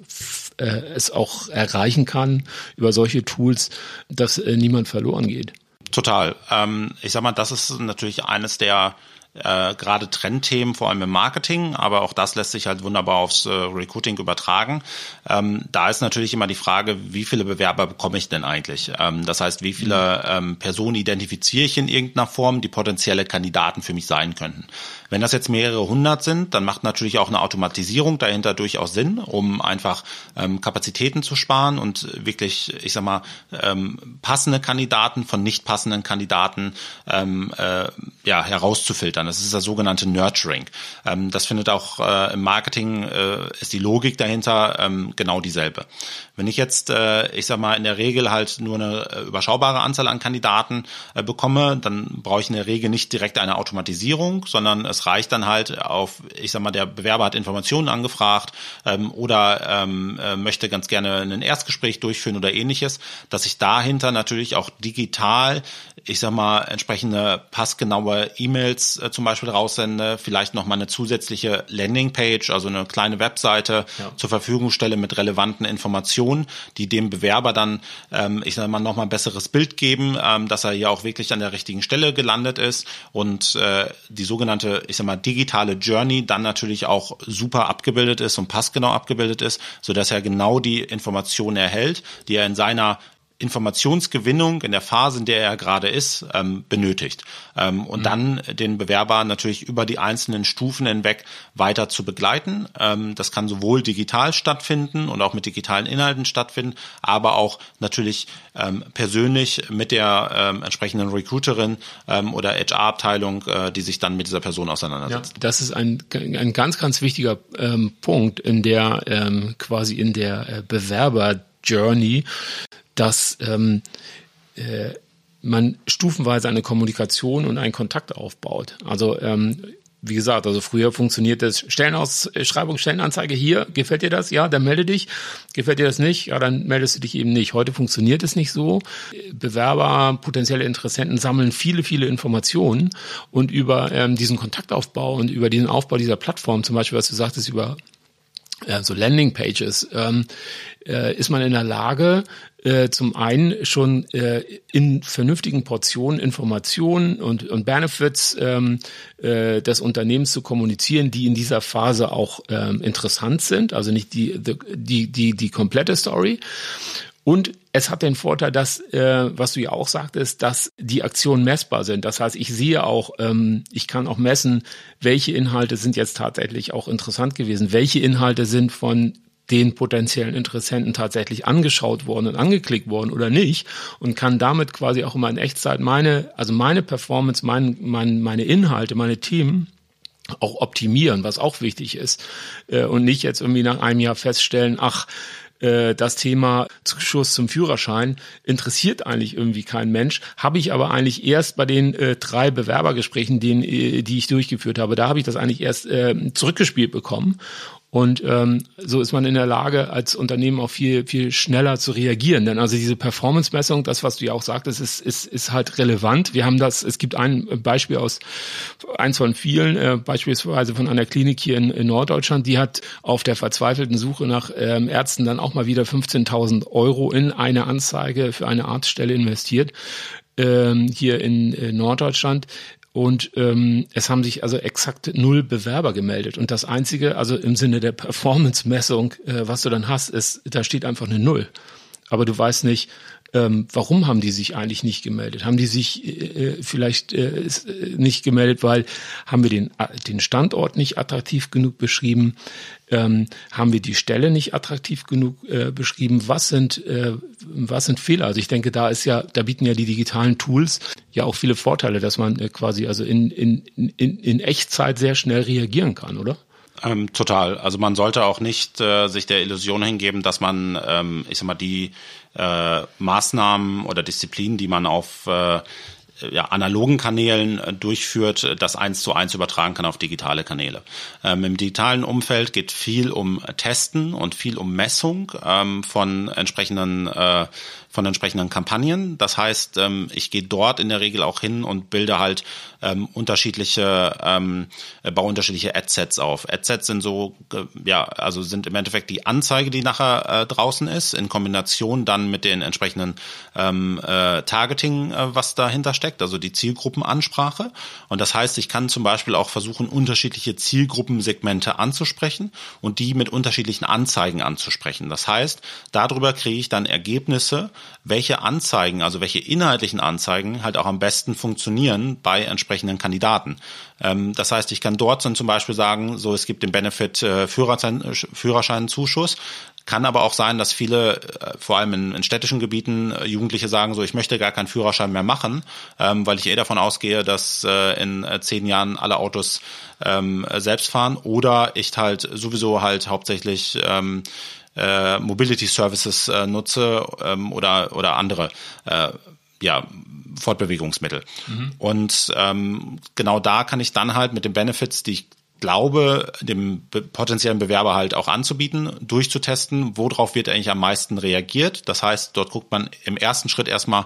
Speaker 1: äh, es auch erreichen kann über solche Tools, dass äh, niemand verloren geht.
Speaker 2: Total. Ähm, ich sag mal, das ist natürlich eines der äh, gerade Trendthemen, vor allem im Marketing, aber auch das lässt sich halt wunderbar aufs äh, Recruiting übertragen. Ähm, da ist natürlich immer die Frage, wie viele Bewerber bekomme ich denn eigentlich? Ähm, das heißt, wie viele ähm, Personen identifiziere ich in irgendeiner Form, die potenzielle Kandidaten für mich sein könnten. Wenn das jetzt mehrere hundert sind, dann macht natürlich auch eine Automatisierung dahinter durchaus Sinn, um einfach ähm, Kapazitäten zu sparen und wirklich, ich sag mal, ähm, passende Kandidaten von nicht passenden Kandidaten ähm, äh, ja, herauszufiltern. Das ist das sogenannte Nurturing. Ähm, das findet auch äh, im Marketing, äh, ist die Logik dahinter ähm, genau dieselbe. Wenn ich jetzt, äh, ich sag mal, in der Regel halt nur eine äh, überschaubare Anzahl an Kandidaten äh, bekomme, dann brauche ich in der Regel nicht direkt eine Automatisierung, sondern es reicht dann halt auf, ich sag mal, der Bewerber hat Informationen angefragt ähm, oder ähm, äh, möchte ganz gerne ein Erstgespräch durchführen oder ähnliches, dass ich dahinter natürlich auch digital, ich sag mal, entsprechende passgenaue E-Mails äh, zum Beispiel raussende, vielleicht noch mal eine zusätzliche Landingpage, also eine kleine Webseite ja. zur Verfügung stelle mit relevanten Informationen, die dem Bewerber dann, ähm, ich sage mal, noch mal ein besseres Bild geben, ähm, dass er hier auch wirklich an der richtigen Stelle gelandet ist und äh, die sogenannte, ich sag mal, digitale Journey dann natürlich auch super abgebildet ist und passgenau abgebildet ist, so dass er genau die Informationen erhält, die er in seiner Informationsgewinnung in der Phase, in der er gerade ist, ähm, benötigt. Ähm, und mhm. dann den Bewerber natürlich über die einzelnen Stufen hinweg weiter zu begleiten. Ähm, das kann sowohl digital stattfinden und auch mit digitalen Inhalten stattfinden, aber auch natürlich ähm, persönlich mit der ähm, entsprechenden Recruiterin ähm, oder HR-Abteilung, äh, die sich dann mit dieser Person auseinandersetzt.
Speaker 1: Ja, das ist ein, ein ganz, ganz wichtiger Punkt in der quasi in der äh, Bewerber Journey, dass ähm, äh, man stufenweise eine Kommunikation und einen Kontakt aufbaut. Also ähm, wie gesagt, also früher funktioniert das Stellenausschreibung, Stellenanzeige hier, gefällt dir das? Ja, dann melde dich. Gefällt dir das nicht? Ja, dann meldest du dich eben nicht. Heute funktioniert es nicht so. Bewerber, potenzielle Interessenten sammeln viele, viele Informationen und über ähm, diesen Kontaktaufbau und über diesen Aufbau dieser Plattform, zum Beispiel, was du sagtest, über äh, so Landingpages, ähm, äh, ist man in der Lage, äh, zum einen schon äh, in vernünftigen Portionen Informationen und, und Benefits ähm, äh, des Unternehmens zu kommunizieren, die in dieser Phase auch ähm, interessant sind, also nicht die, die, die, die komplette Story. Und es hat den Vorteil, dass, äh, was du ja auch sagtest, dass die Aktionen messbar sind. Das heißt, ich sehe auch, ähm, ich kann auch messen, welche Inhalte sind jetzt tatsächlich auch interessant gewesen, welche Inhalte sind von den potenziellen Interessenten tatsächlich angeschaut worden und angeklickt worden oder nicht und kann damit quasi auch immer in Echtzeit meine, also meine Performance, mein, mein, meine Inhalte, meine Themen auch optimieren, was auch wichtig ist äh, und nicht jetzt irgendwie nach einem Jahr feststellen, ach, äh, das Thema Zuschuss zum Führerschein interessiert eigentlich irgendwie kein Mensch. Habe ich aber eigentlich erst bei den äh, drei Bewerbergesprächen, den, äh, die ich durchgeführt habe, da habe ich das eigentlich erst äh, zurückgespielt bekommen. Und ähm, so ist man in der Lage, als Unternehmen auch viel, viel schneller zu reagieren. Denn also diese Performance-Messung, das, was du ja auch sagtest, ist, ist, ist halt relevant. Wir haben das, es gibt ein Beispiel aus, eins von vielen, äh, beispielsweise von einer Klinik hier in, in Norddeutschland, die hat auf der verzweifelten Suche nach ähm, Ärzten dann auch mal wieder 15.000 Euro in eine Anzeige für eine Arztstelle investiert ähm, hier in, in Norddeutschland. Und ähm, es haben sich also exakt null Bewerber gemeldet. Und das Einzige, also im Sinne der Performance-Messung, äh, was du dann hast, ist, da steht einfach eine Null. Aber du weißt nicht, ähm, warum haben die sich eigentlich nicht gemeldet? Haben die sich äh, äh vielleicht äh, äh, nicht gemeldet, weil haben wir den, äh, den Standort nicht attraktiv genug beschrieben? Ähm, haben wir die Stelle nicht attraktiv genug äh, beschrieben? Was sind, äh, was sind Fehler? Also ich denke, da ist ja, da bieten ja die digitalen Tools ja auch viele Vorteile, dass man äh, quasi also in, in, in, in Echtzeit sehr schnell reagieren kann, oder?
Speaker 2: Ähm, total. Also man sollte auch nicht äh, sich der Illusion hingeben, dass man, ähm, ich sag mal, die äh, Maßnahmen oder Disziplinen, die man auf äh, ja, analogen Kanälen äh, durchführt, das eins zu eins übertragen kann auf digitale Kanäle. Ähm, Im digitalen Umfeld geht viel um Testen und viel um Messung ähm, von entsprechenden äh, von entsprechenden Kampagnen. Das heißt, ähm, ich gehe dort in der Regel auch hin und bilde halt ähm, unterschiedliche, ähm, äh, baue unterschiedliche Adsets auf. Adsets sind so, äh, ja, also sind im Endeffekt die Anzeige, die nachher äh, draußen ist, in Kombination dann mit den entsprechenden ähm, äh, Targeting, äh, was dahinter steckt, also die Zielgruppenansprache. Und das heißt, ich kann zum Beispiel auch versuchen, unterschiedliche Zielgruppensegmente anzusprechen und die mit unterschiedlichen Anzeigen anzusprechen. Das heißt, darüber kriege ich dann Ergebnisse, welche Anzeigen, also welche inhaltlichen Anzeigen halt auch am besten funktionieren bei entsprechenden Kandidaten. Ähm, das heißt, ich kann dort dann zum Beispiel sagen, so es gibt den Benefit äh, Führerschein, Führerscheinzuschuss. Kann aber auch sein, dass viele, äh, vor allem in, in städtischen Gebieten, äh, Jugendliche sagen, so ich möchte gar keinen Führerschein mehr machen, ähm, weil ich eh davon ausgehe, dass äh, in äh, zehn Jahren alle Autos ähm, selbst fahren oder ich halt sowieso halt hauptsächlich ähm, äh, Mobility Services äh, nutze ähm, oder, oder andere äh, ja, Fortbewegungsmittel. Mhm. Und ähm, genau da kann ich dann halt mit den Benefits, die ich glaube, dem potenziellen Bewerber halt auch anzubieten, durchzutesten, worauf wird eigentlich am meisten reagiert. Das heißt, dort guckt man im ersten Schritt erstmal,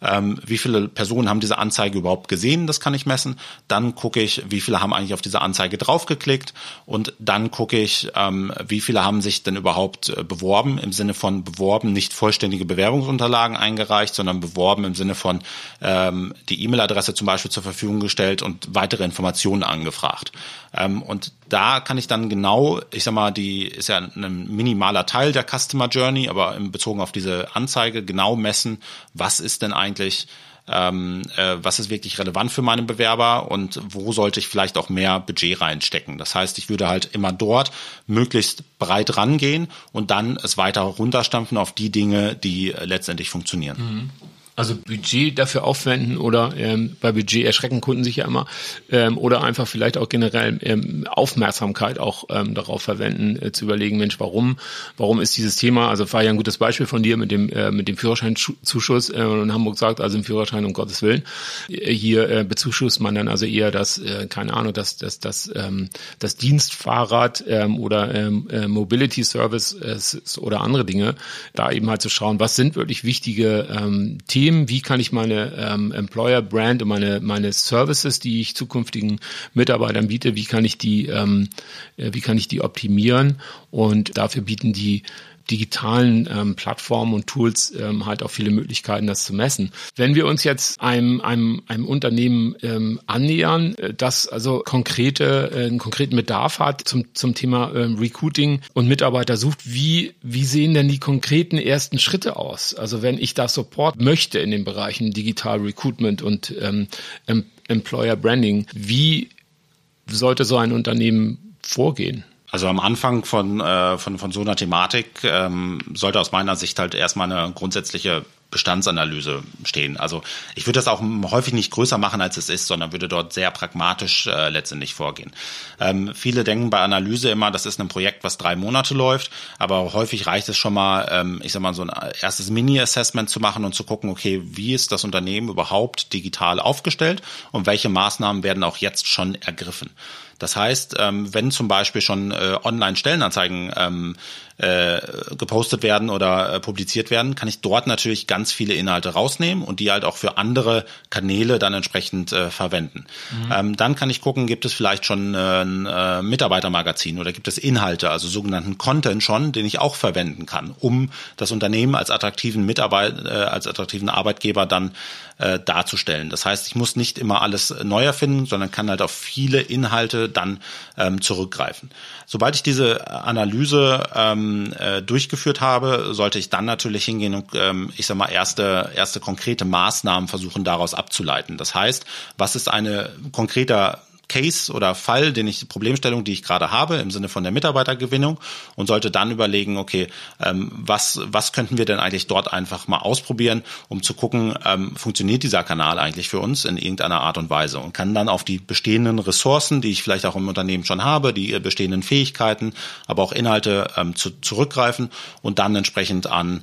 Speaker 2: ähm, wie viele Personen haben diese Anzeige überhaupt gesehen, das kann ich messen. Dann gucke ich, wie viele haben eigentlich auf diese Anzeige draufgeklickt und dann gucke ich, ähm, wie viele haben sich denn überhaupt äh, beworben, im Sinne von beworben, nicht vollständige Bewerbungsunterlagen eingereicht, sondern beworben im Sinne von ähm, die E-Mail-Adresse zum Beispiel zur Verfügung gestellt und weitere Informationen angefragt. Ähm, und da kann ich dann genau, ich sag mal, die ist ja ein minimaler Teil der Customer Journey, aber bezogen auf diese Anzeige genau messen, was ist denn eigentlich ähm, äh, was ist wirklich relevant für meinen Bewerber und wo sollte ich vielleicht auch mehr Budget reinstecken. Das heißt, ich würde halt immer dort möglichst breit rangehen und dann es weiter runterstampfen auf die Dinge, die letztendlich funktionieren.
Speaker 1: Mhm. Also Budget dafür aufwenden oder ähm, bei Budget erschrecken Kunden sich ja immer ähm, oder einfach vielleicht auch generell ähm, Aufmerksamkeit auch ähm, darauf verwenden, äh, zu überlegen, Mensch, warum, warum ist dieses Thema, also war ja ein gutes Beispiel von dir mit dem äh, mit dem Führerscheinzuschuss äh, in Hamburg sagt, also im Führerschein um Gottes Willen, äh, hier äh, bezuschusst man dann also eher das, äh, keine Ahnung, das das das ähm, das Dienstfahrrad ähm, oder ähm, äh, Mobility Service äh, oder andere Dinge, da eben halt zu schauen, was sind wirklich wichtige ähm, Themen Themen, wie kann ich meine ähm, Employer Brand und meine meine Services, die ich zukünftigen Mitarbeitern biete, wie kann ich die ähm, äh, wie kann ich die optimieren? Und dafür bieten die digitalen ähm, Plattformen und Tools ähm, halt auch viele Möglichkeiten, das zu messen. Wenn wir uns jetzt einem, einem, einem Unternehmen ähm, annähern, äh, das also konkrete, äh, einen konkreten Bedarf hat zum, zum Thema ähm, Recruiting und Mitarbeiter sucht, wie, wie sehen denn die konkreten ersten Schritte aus? Also wenn ich da Support möchte in den Bereichen Digital Recruitment und ähm, Employer Branding, wie sollte so ein Unternehmen vorgehen?
Speaker 2: Also am Anfang von, äh, von, von so einer Thematik ähm, sollte aus meiner Sicht halt erstmal eine grundsätzliche Bestandsanalyse stehen. Also ich würde das auch häufig nicht größer machen, als es ist, sondern würde dort sehr pragmatisch äh, letztendlich vorgehen. Ähm, viele denken bei Analyse immer, das ist ein Projekt, was drei Monate läuft, aber häufig reicht es schon mal, ähm, ich sag mal, so ein erstes Mini-Assessment zu machen und zu gucken, okay, wie ist das Unternehmen überhaupt digital aufgestellt und welche Maßnahmen werden auch jetzt schon ergriffen. Das heißt, ähm, wenn zum Beispiel schon äh, Online-Stellenanzeigen ähm, äh, gepostet werden oder äh, publiziert werden, kann ich dort natürlich ganz viele Inhalte rausnehmen und die halt auch für andere Kanäle dann entsprechend äh, verwenden. Mhm. Ähm, dann kann ich gucken, gibt es vielleicht schon äh, ein äh, Mitarbeitermagazin oder gibt es Inhalte, also sogenannten Content schon, den ich auch verwenden kann, um das Unternehmen als attraktiven Mitarbeiter, äh, als attraktiven Arbeitgeber dann äh, darzustellen. Das heißt, ich muss nicht immer alles neu erfinden, sondern kann halt auf viele Inhalte dann ähm, zurückgreifen. Sobald ich diese Analyse ähm, äh, durchgeführt habe, sollte ich dann natürlich hingehen und ähm, ich sag mal erste erste konkrete Maßnahmen versuchen daraus abzuleiten. Das heißt, was ist eine konkreter Case oder Fall, den ich, Problemstellung, die ich gerade habe, im Sinne von der Mitarbeitergewinnung und sollte dann überlegen, okay, ähm, was, was könnten wir denn eigentlich dort einfach mal ausprobieren, um zu gucken, ähm, funktioniert dieser Kanal eigentlich für uns in irgendeiner Art und Weise und kann dann auf die bestehenden Ressourcen, die ich vielleicht auch im Unternehmen schon habe, die bestehenden Fähigkeiten, aber auch Inhalte ähm, zu, zurückgreifen und dann entsprechend an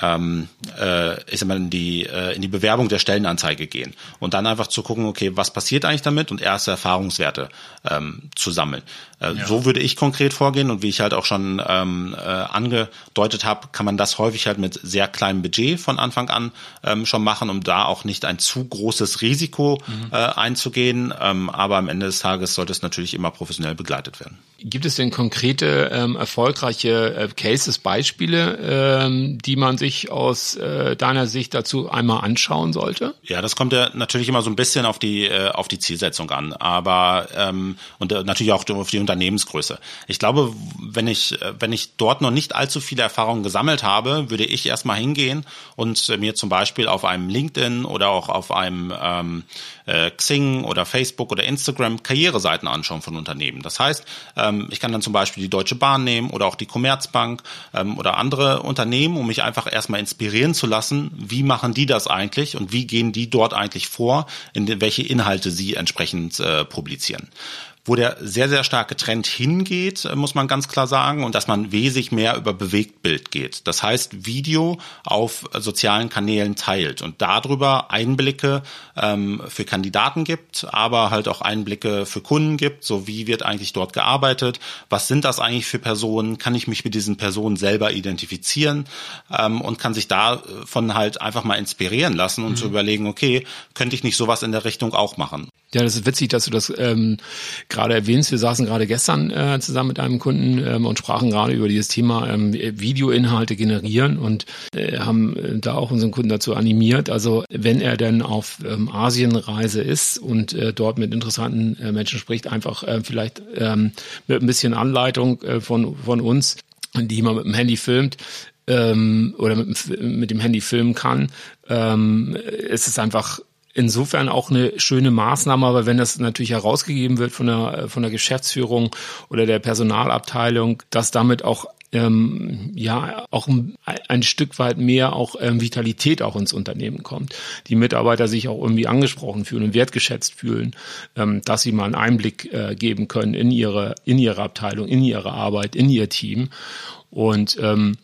Speaker 2: ähm, äh, ich sag mal, in die, äh, in die Bewerbung der Stellenanzeige gehen und dann einfach zu gucken, okay, was passiert eigentlich damit und erste Erfahrungswerte ähm, zu sammeln. Äh, ja. So würde ich konkret vorgehen und wie ich halt auch schon ähm, äh, angedeutet habe, kann man das häufig halt mit sehr kleinem Budget von Anfang an ähm, schon machen, um da auch nicht ein zu großes Risiko mhm. äh, einzugehen. Ähm, aber am Ende des Tages sollte es natürlich immer professionell begleitet werden.
Speaker 1: Gibt es denn konkrete ähm, erfolgreiche äh, Cases, Beispiele, ähm, die man sich aus äh, deiner Sicht dazu einmal anschauen sollte?
Speaker 2: Ja, das kommt ja natürlich immer so ein bisschen auf die äh, auf die Zielsetzung an, aber ähm, und äh, natürlich auch auf die Unternehmensgröße. Ich glaube, wenn ich äh, wenn ich dort noch nicht allzu viele Erfahrungen gesammelt habe, würde ich erstmal hingehen und äh, mir zum Beispiel auf einem LinkedIn oder auch auf einem ähm, äh, Xing oder Facebook oder Instagram Karriereseiten anschauen von Unternehmen. Das heißt, ähm, ich kann dann zum Beispiel die Deutsche Bahn nehmen oder auch die Commerzbank ähm, oder andere Unternehmen, um mich einfach erstmal inspirieren zu lassen, wie machen die das eigentlich und wie gehen die dort eigentlich vor, in welche Inhalte sie entsprechend äh, publizieren. Wo der sehr, sehr starke Trend hingeht, äh, muss man ganz klar sagen, und dass man wesentlich mehr über Bewegtbild geht. Das heißt, Video auf sozialen Kanälen teilt und darüber Einblicke ähm, für Kandidaten gibt, aber halt auch Einblicke für Kunden gibt, so wie wird eigentlich dort gearbeitet, was sind das eigentlich für Personen, kann ich mich mit diesen Personen selber identifizieren ähm, und kann sich davon halt einfach mal inspirieren lassen und mhm. zu überlegen, okay, könnte ich nicht sowas in der Richtung auch machen.
Speaker 1: Ja, das ist witzig, dass du das ähm, gerade erwähnst. Wir saßen gerade gestern äh, zusammen mit einem Kunden ähm, und sprachen gerade über dieses Thema ähm, Videoinhalte generieren und äh, haben äh, da auch unseren Kunden dazu animiert. Also wenn er denn auf ähm, Asienreise ist und äh, dort mit interessanten äh, Menschen spricht, einfach äh, vielleicht ähm, mit ein bisschen Anleitung äh, von, von uns, die man mit dem Handy filmt, ähm, oder mit, mit dem Handy filmen kann, ähm, ist es einfach insofern auch eine schöne Maßnahme, aber wenn das natürlich herausgegeben wird von der, von der Geschäftsführung oder der Personalabteilung, dass damit auch ähm, ja auch ein, ein Stück weit mehr auch ähm, Vitalität auch ins Unternehmen kommt. Die Mitarbeiter sich auch irgendwie angesprochen fühlen und wertgeschätzt fühlen, ähm, dass sie mal einen Einblick äh, geben können in ihre in ihre Abteilung, in ihre Arbeit, in ihr Team und ähm,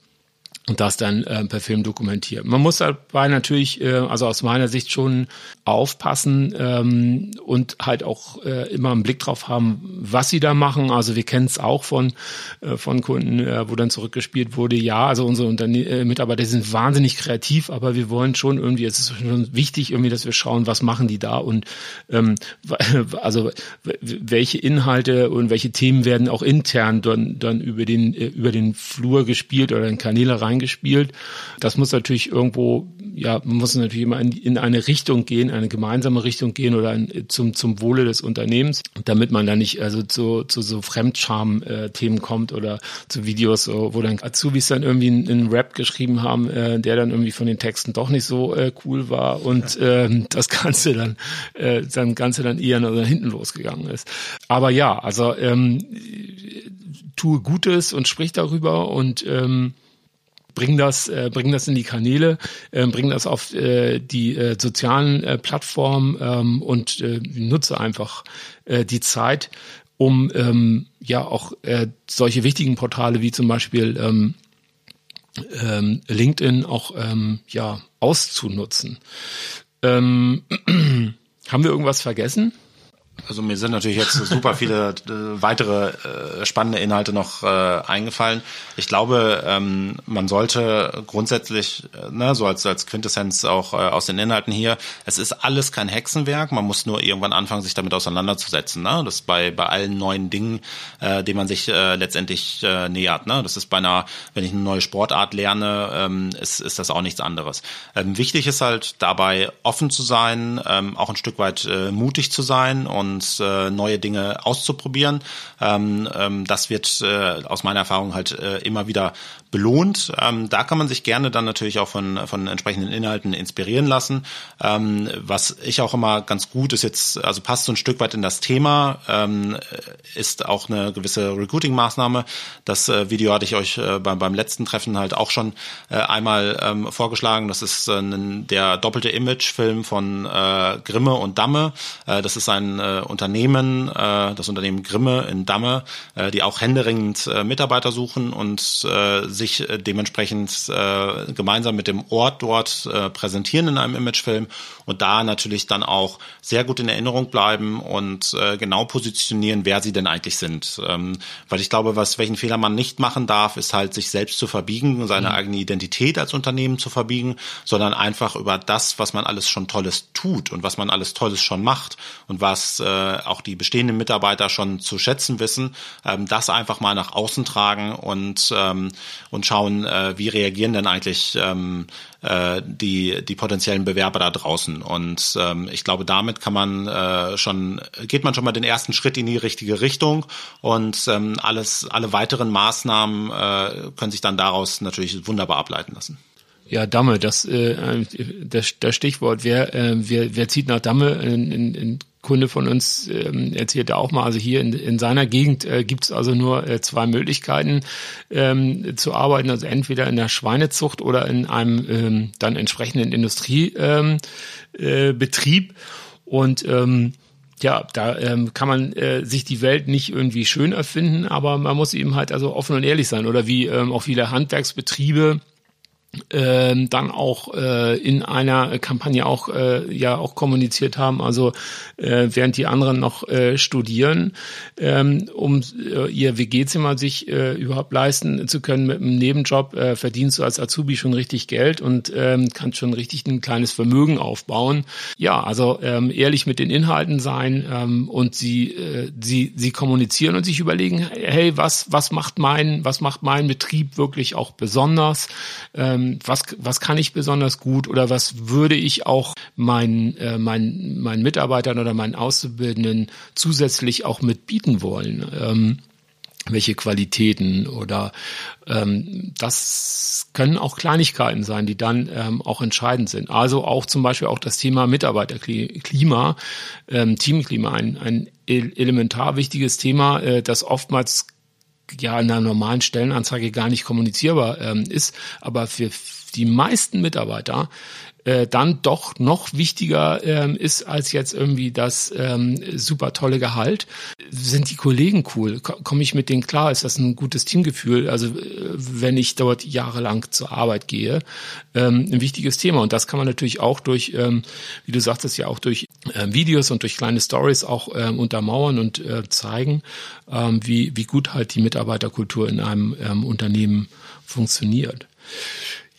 Speaker 1: und das dann äh, per Film dokumentieren. Man muss dabei natürlich, äh, also aus meiner Sicht schon aufpassen ähm, und halt auch äh, immer einen Blick drauf haben, was sie da machen. Also wir kennen es auch von äh, von Kunden, äh, wo dann zurückgespielt wurde, ja, also unsere Unterne äh, Mitarbeiter sind wahnsinnig kreativ, aber wir wollen schon irgendwie, es ist schon wichtig irgendwie, dass wir schauen, was machen die da und ähm, <laughs> also welche Inhalte und welche Themen werden auch intern dann, dann über den äh, über den Flur gespielt oder in Kanäle rein eingespielt. Das muss natürlich irgendwo, ja, man muss natürlich immer in, in eine Richtung gehen, eine gemeinsame Richtung gehen oder ein, zum, zum Wohle des Unternehmens, damit man da nicht also zu, zu so Fremdscham-Themen kommt oder zu Videos, wo dann Azubis dann irgendwie einen, Rap geschrieben haben, äh, der dann irgendwie von den Texten doch nicht so äh, cool war und äh, das Ganze dann, äh, dann Ganze dann eher nach hinten losgegangen ist. Aber ja, also ähm, tue Gutes und sprich darüber und ähm, bring das, äh, bring das in die Kanäle, äh, bring das auf äh, die äh, sozialen äh, Plattformen ähm, und äh, nutze einfach äh, die Zeit, um ähm, ja auch äh, solche wichtigen Portale wie zum Beispiel ähm, ähm, LinkedIn auch ähm, ja auszunutzen. Ähm, <clears throat> haben wir irgendwas vergessen?
Speaker 2: Also mir sind natürlich jetzt super viele äh, weitere äh, spannende Inhalte noch äh, eingefallen. Ich glaube, ähm, man sollte grundsätzlich, äh, ne, so als, als Quintessenz auch äh, aus den Inhalten hier, es ist alles kein Hexenwerk, man muss nur irgendwann anfangen, sich damit auseinanderzusetzen. Ne? Das ist bei, bei allen neuen Dingen, äh, denen man sich äh, letztendlich äh, nähert. Ne? Das ist bei einer, wenn ich eine neue Sportart lerne, ähm, ist, ist das auch nichts anderes. Ähm, wichtig ist halt dabei offen zu sein, ähm, auch ein Stück weit äh, mutig zu sein und und äh, neue Dinge auszuprobieren. Ähm, ähm, das wird äh, aus meiner Erfahrung halt äh, immer wieder belohnt. Ähm, da kann man sich gerne dann natürlich auch von, von entsprechenden Inhalten inspirieren lassen. Ähm, was ich auch immer ganz gut ist jetzt, also passt so ein Stück weit in das Thema, ähm, ist auch eine gewisse Recruiting-Maßnahme. Das äh, Video hatte ich euch äh, beim, beim letzten Treffen halt auch schon äh, einmal ähm, vorgeschlagen. Das ist äh, der doppelte Image-Film von äh, Grimme und Damme. Äh, das ist ein äh, Unternehmen, äh, das Unternehmen Grimme in Damme, äh, die auch händeringend äh, Mitarbeiter suchen und äh, sich äh, dementsprechend äh, gemeinsam mit dem Ort dort äh, präsentieren in einem Imagefilm und da natürlich dann auch sehr gut in Erinnerung bleiben und äh, genau positionieren, wer sie denn eigentlich sind. Ähm, weil ich glaube, was welchen Fehler man nicht machen darf, ist halt sich selbst zu verbiegen und seine mhm. eigene Identität als Unternehmen zu verbiegen, sondern einfach über das, was man alles schon Tolles tut und was man alles Tolles schon macht und was äh, auch die bestehenden Mitarbeiter schon zu schätzen wissen, ähm, das einfach mal nach außen tragen und ähm, und schauen, äh, wie reagieren denn eigentlich ähm, äh, die, die potenziellen Bewerber da draußen. Und ähm, ich glaube, damit kann man äh, schon, geht man schon mal den ersten Schritt in die richtige Richtung und ähm, alles, alle weiteren Maßnahmen äh, können sich dann daraus natürlich wunderbar ableiten lassen.
Speaker 1: Ja, Damme, das, äh, das, das Stichwort. Wer, äh, wer, wer zieht nach Damme in, in, in Kunde von uns ähm, erzählte auch mal, also hier in, in seiner Gegend äh, gibt es also nur äh, zwei Möglichkeiten ähm, zu arbeiten, also entweder in der Schweinezucht oder in einem ähm, dann entsprechenden Industriebetrieb. Ähm, äh, und ähm, ja, da ähm, kann man äh, sich die Welt nicht irgendwie schön erfinden, aber man muss eben halt also offen und ehrlich sein. Oder wie ähm, auch viele Handwerksbetriebe ähm, dann auch äh, in einer Kampagne auch äh, ja auch kommuniziert haben, also äh, während die anderen noch äh, studieren, ähm, um äh, ihr WG-Zimmer sich äh, überhaupt leisten zu können mit einem Nebenjob, äh, verdienst du als Azubi schon richtig Geld und ähm, kannst schon richtig ein kleines Vermögen aufbauen. Ja, also ähm, ehrlich mit den Inhalten sein ähm, und sie äh, sie sie kommunizieren und sich überlegen, hey, was was macht mein was macht mein Betrieb wirklich auch besonders? Ähm, ähm, was, was kann ich besonders gut oder was würde ich auch meinen, äh, meinen, meinen Mitarbeitern oder meinen Auszubildenden zusätzlich auch mitbieten wollen. Ähm, welche Qualitäten oder ähm, das können auch Kleinigkeiten sein, die dann ähm, auch entscheidend sind. Also auch zum Beispiel auch das Thema Mitarbeiterklima, ähm, Teamklima, ein, ein elementar wichtiges Thema, äh, das oftmals ja in einer normalen Stellenanzeige gar nicht kommunizierbar ähm, ist, aber für die meisten Mitarbeiter äh, dann doch noch wichtiger ähm, ist als jetzt irgendwie das ähm, super tolle Gehalt. Sind die Kollegen cool? Komme ich mit denen klar? Ist das ein gutes Teamgefühl? Also äh, wenn ich dort jahrelang zur Arbeit gehe, ähm, ein wichtiges Thema. Und das kann man natürlich auch durch, ähm, wie du sagtest, ja auch durch ähm, Videos und durch kleine Stories auch ähm, untermauern und äh, zeigen, ähm, wie, wie gut halt die Mitarbeiterkultur in einem ähm, Unternehmen funktioniert.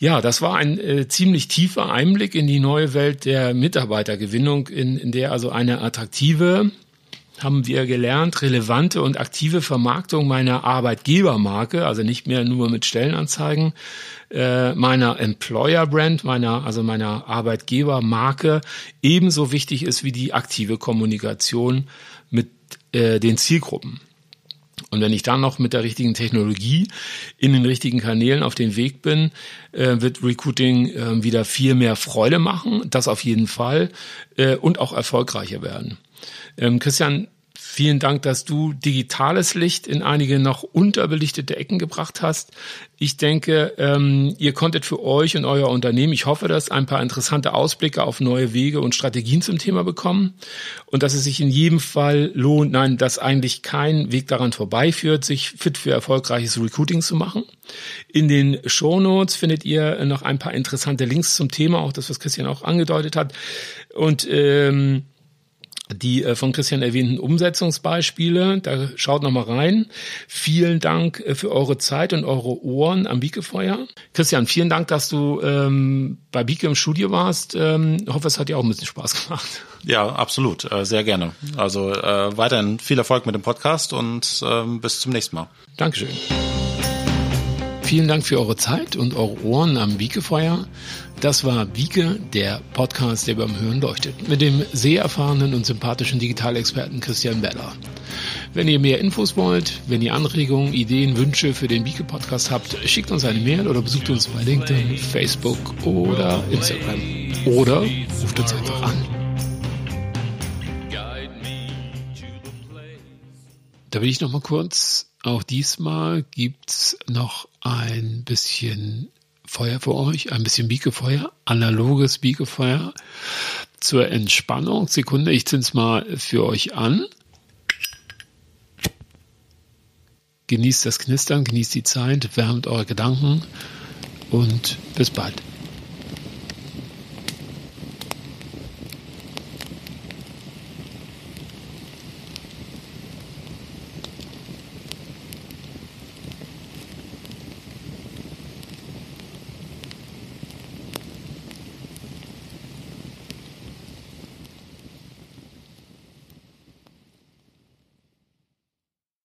Speaker 1: Ja, das war ein äh, ziemlich tiefer Einblick in die neue Welt der Mitarbeitergewinnung, in, in der also eine attraktive, haben wir gelernt, relevante und aktive Vermarktung meiner Arbeitgebermarke, also nicht mehr nur mit Stellenanzeigen, äh, meiner Employer Brand, meiner, also meiner Arbeitgebermarke ebenso wichtig ist wie die aktive Kommunikation mit äh, den Zielgruppen. Und wenn ich dann noch mit der richtigen Technologie in den richtigen Kanälen auf den Weg bin, äh, wird Recruiting äh, wieder viel mehr Freude machen, das auf jeden Fall, äh, und auch erfolgreicher werden. Ähm, Christian, Vielen Dank, dass du digitales Licht in einige noch unterbelichtete Ecken gebracht hast. Ich denke, ähm, ihr konntet für euch und euer Unternehmen, ich hoffe, dass ein paar interessante Ausblicke auf neue Wege und Strategien zum Thema bekommen und dass es sich in jedem Fall lohnt, nein, dass eigentlich kein Weg daran vorbeiführt, sich fit für erfolgreiches Recruiting zu machen. In den Show Notes findet ihr noch ein paar interessante Links zum Thema, auch das, was Christian auch angedeutet hat. Und ähm, die äh, von Christian erwähnten Umsetzungsbeispiele. Da schaut noch mal rein. Vielen Dank äh, für eure Zeit und eure Ohren am Biekefeuer. Christian, vielen Dank, dass du ähm, bei Bieke im Studio warst. Ähm, hoffe, es hat dir auch ein bisschen Spaß gemacht.
Speaker 2: Ja, absolut. Äh, sehr gerne. Also äh, weiterhin viel Erfolg mit dem Podcast und ähm, bis zum nächsten Mal.
Speaker 1: Dankeschön. Vielen Dank für eure Zeit und eure Ohren am Wiegefeuer. Das war Wiege, der Podcast, der beim Hören leuchtet, mit dem sehr erfahrenen und sympathischen Digitalexperten Christian Beller. Wenn ihr mehr Infos wollt, wenn ihr Anregungen, Ideen, Wünsche für den Wiege Podcast habt, schickt uns eine Mail oder besucht uns bei LinkedIn, Facebook oder Instagram. Oder ruft uns einfach an. Da will ich noch mal kurz auch diesmal gibt's noch ein bisschen Feuer für euch, ein bisschen Biegefeuer, analoges Biegefeuer zur Entspannung. Sekunde, ich zünd's mal für euch an. Genießt das Knistern, genießt die Zeit, wärmt eure Gedanken und bis bald.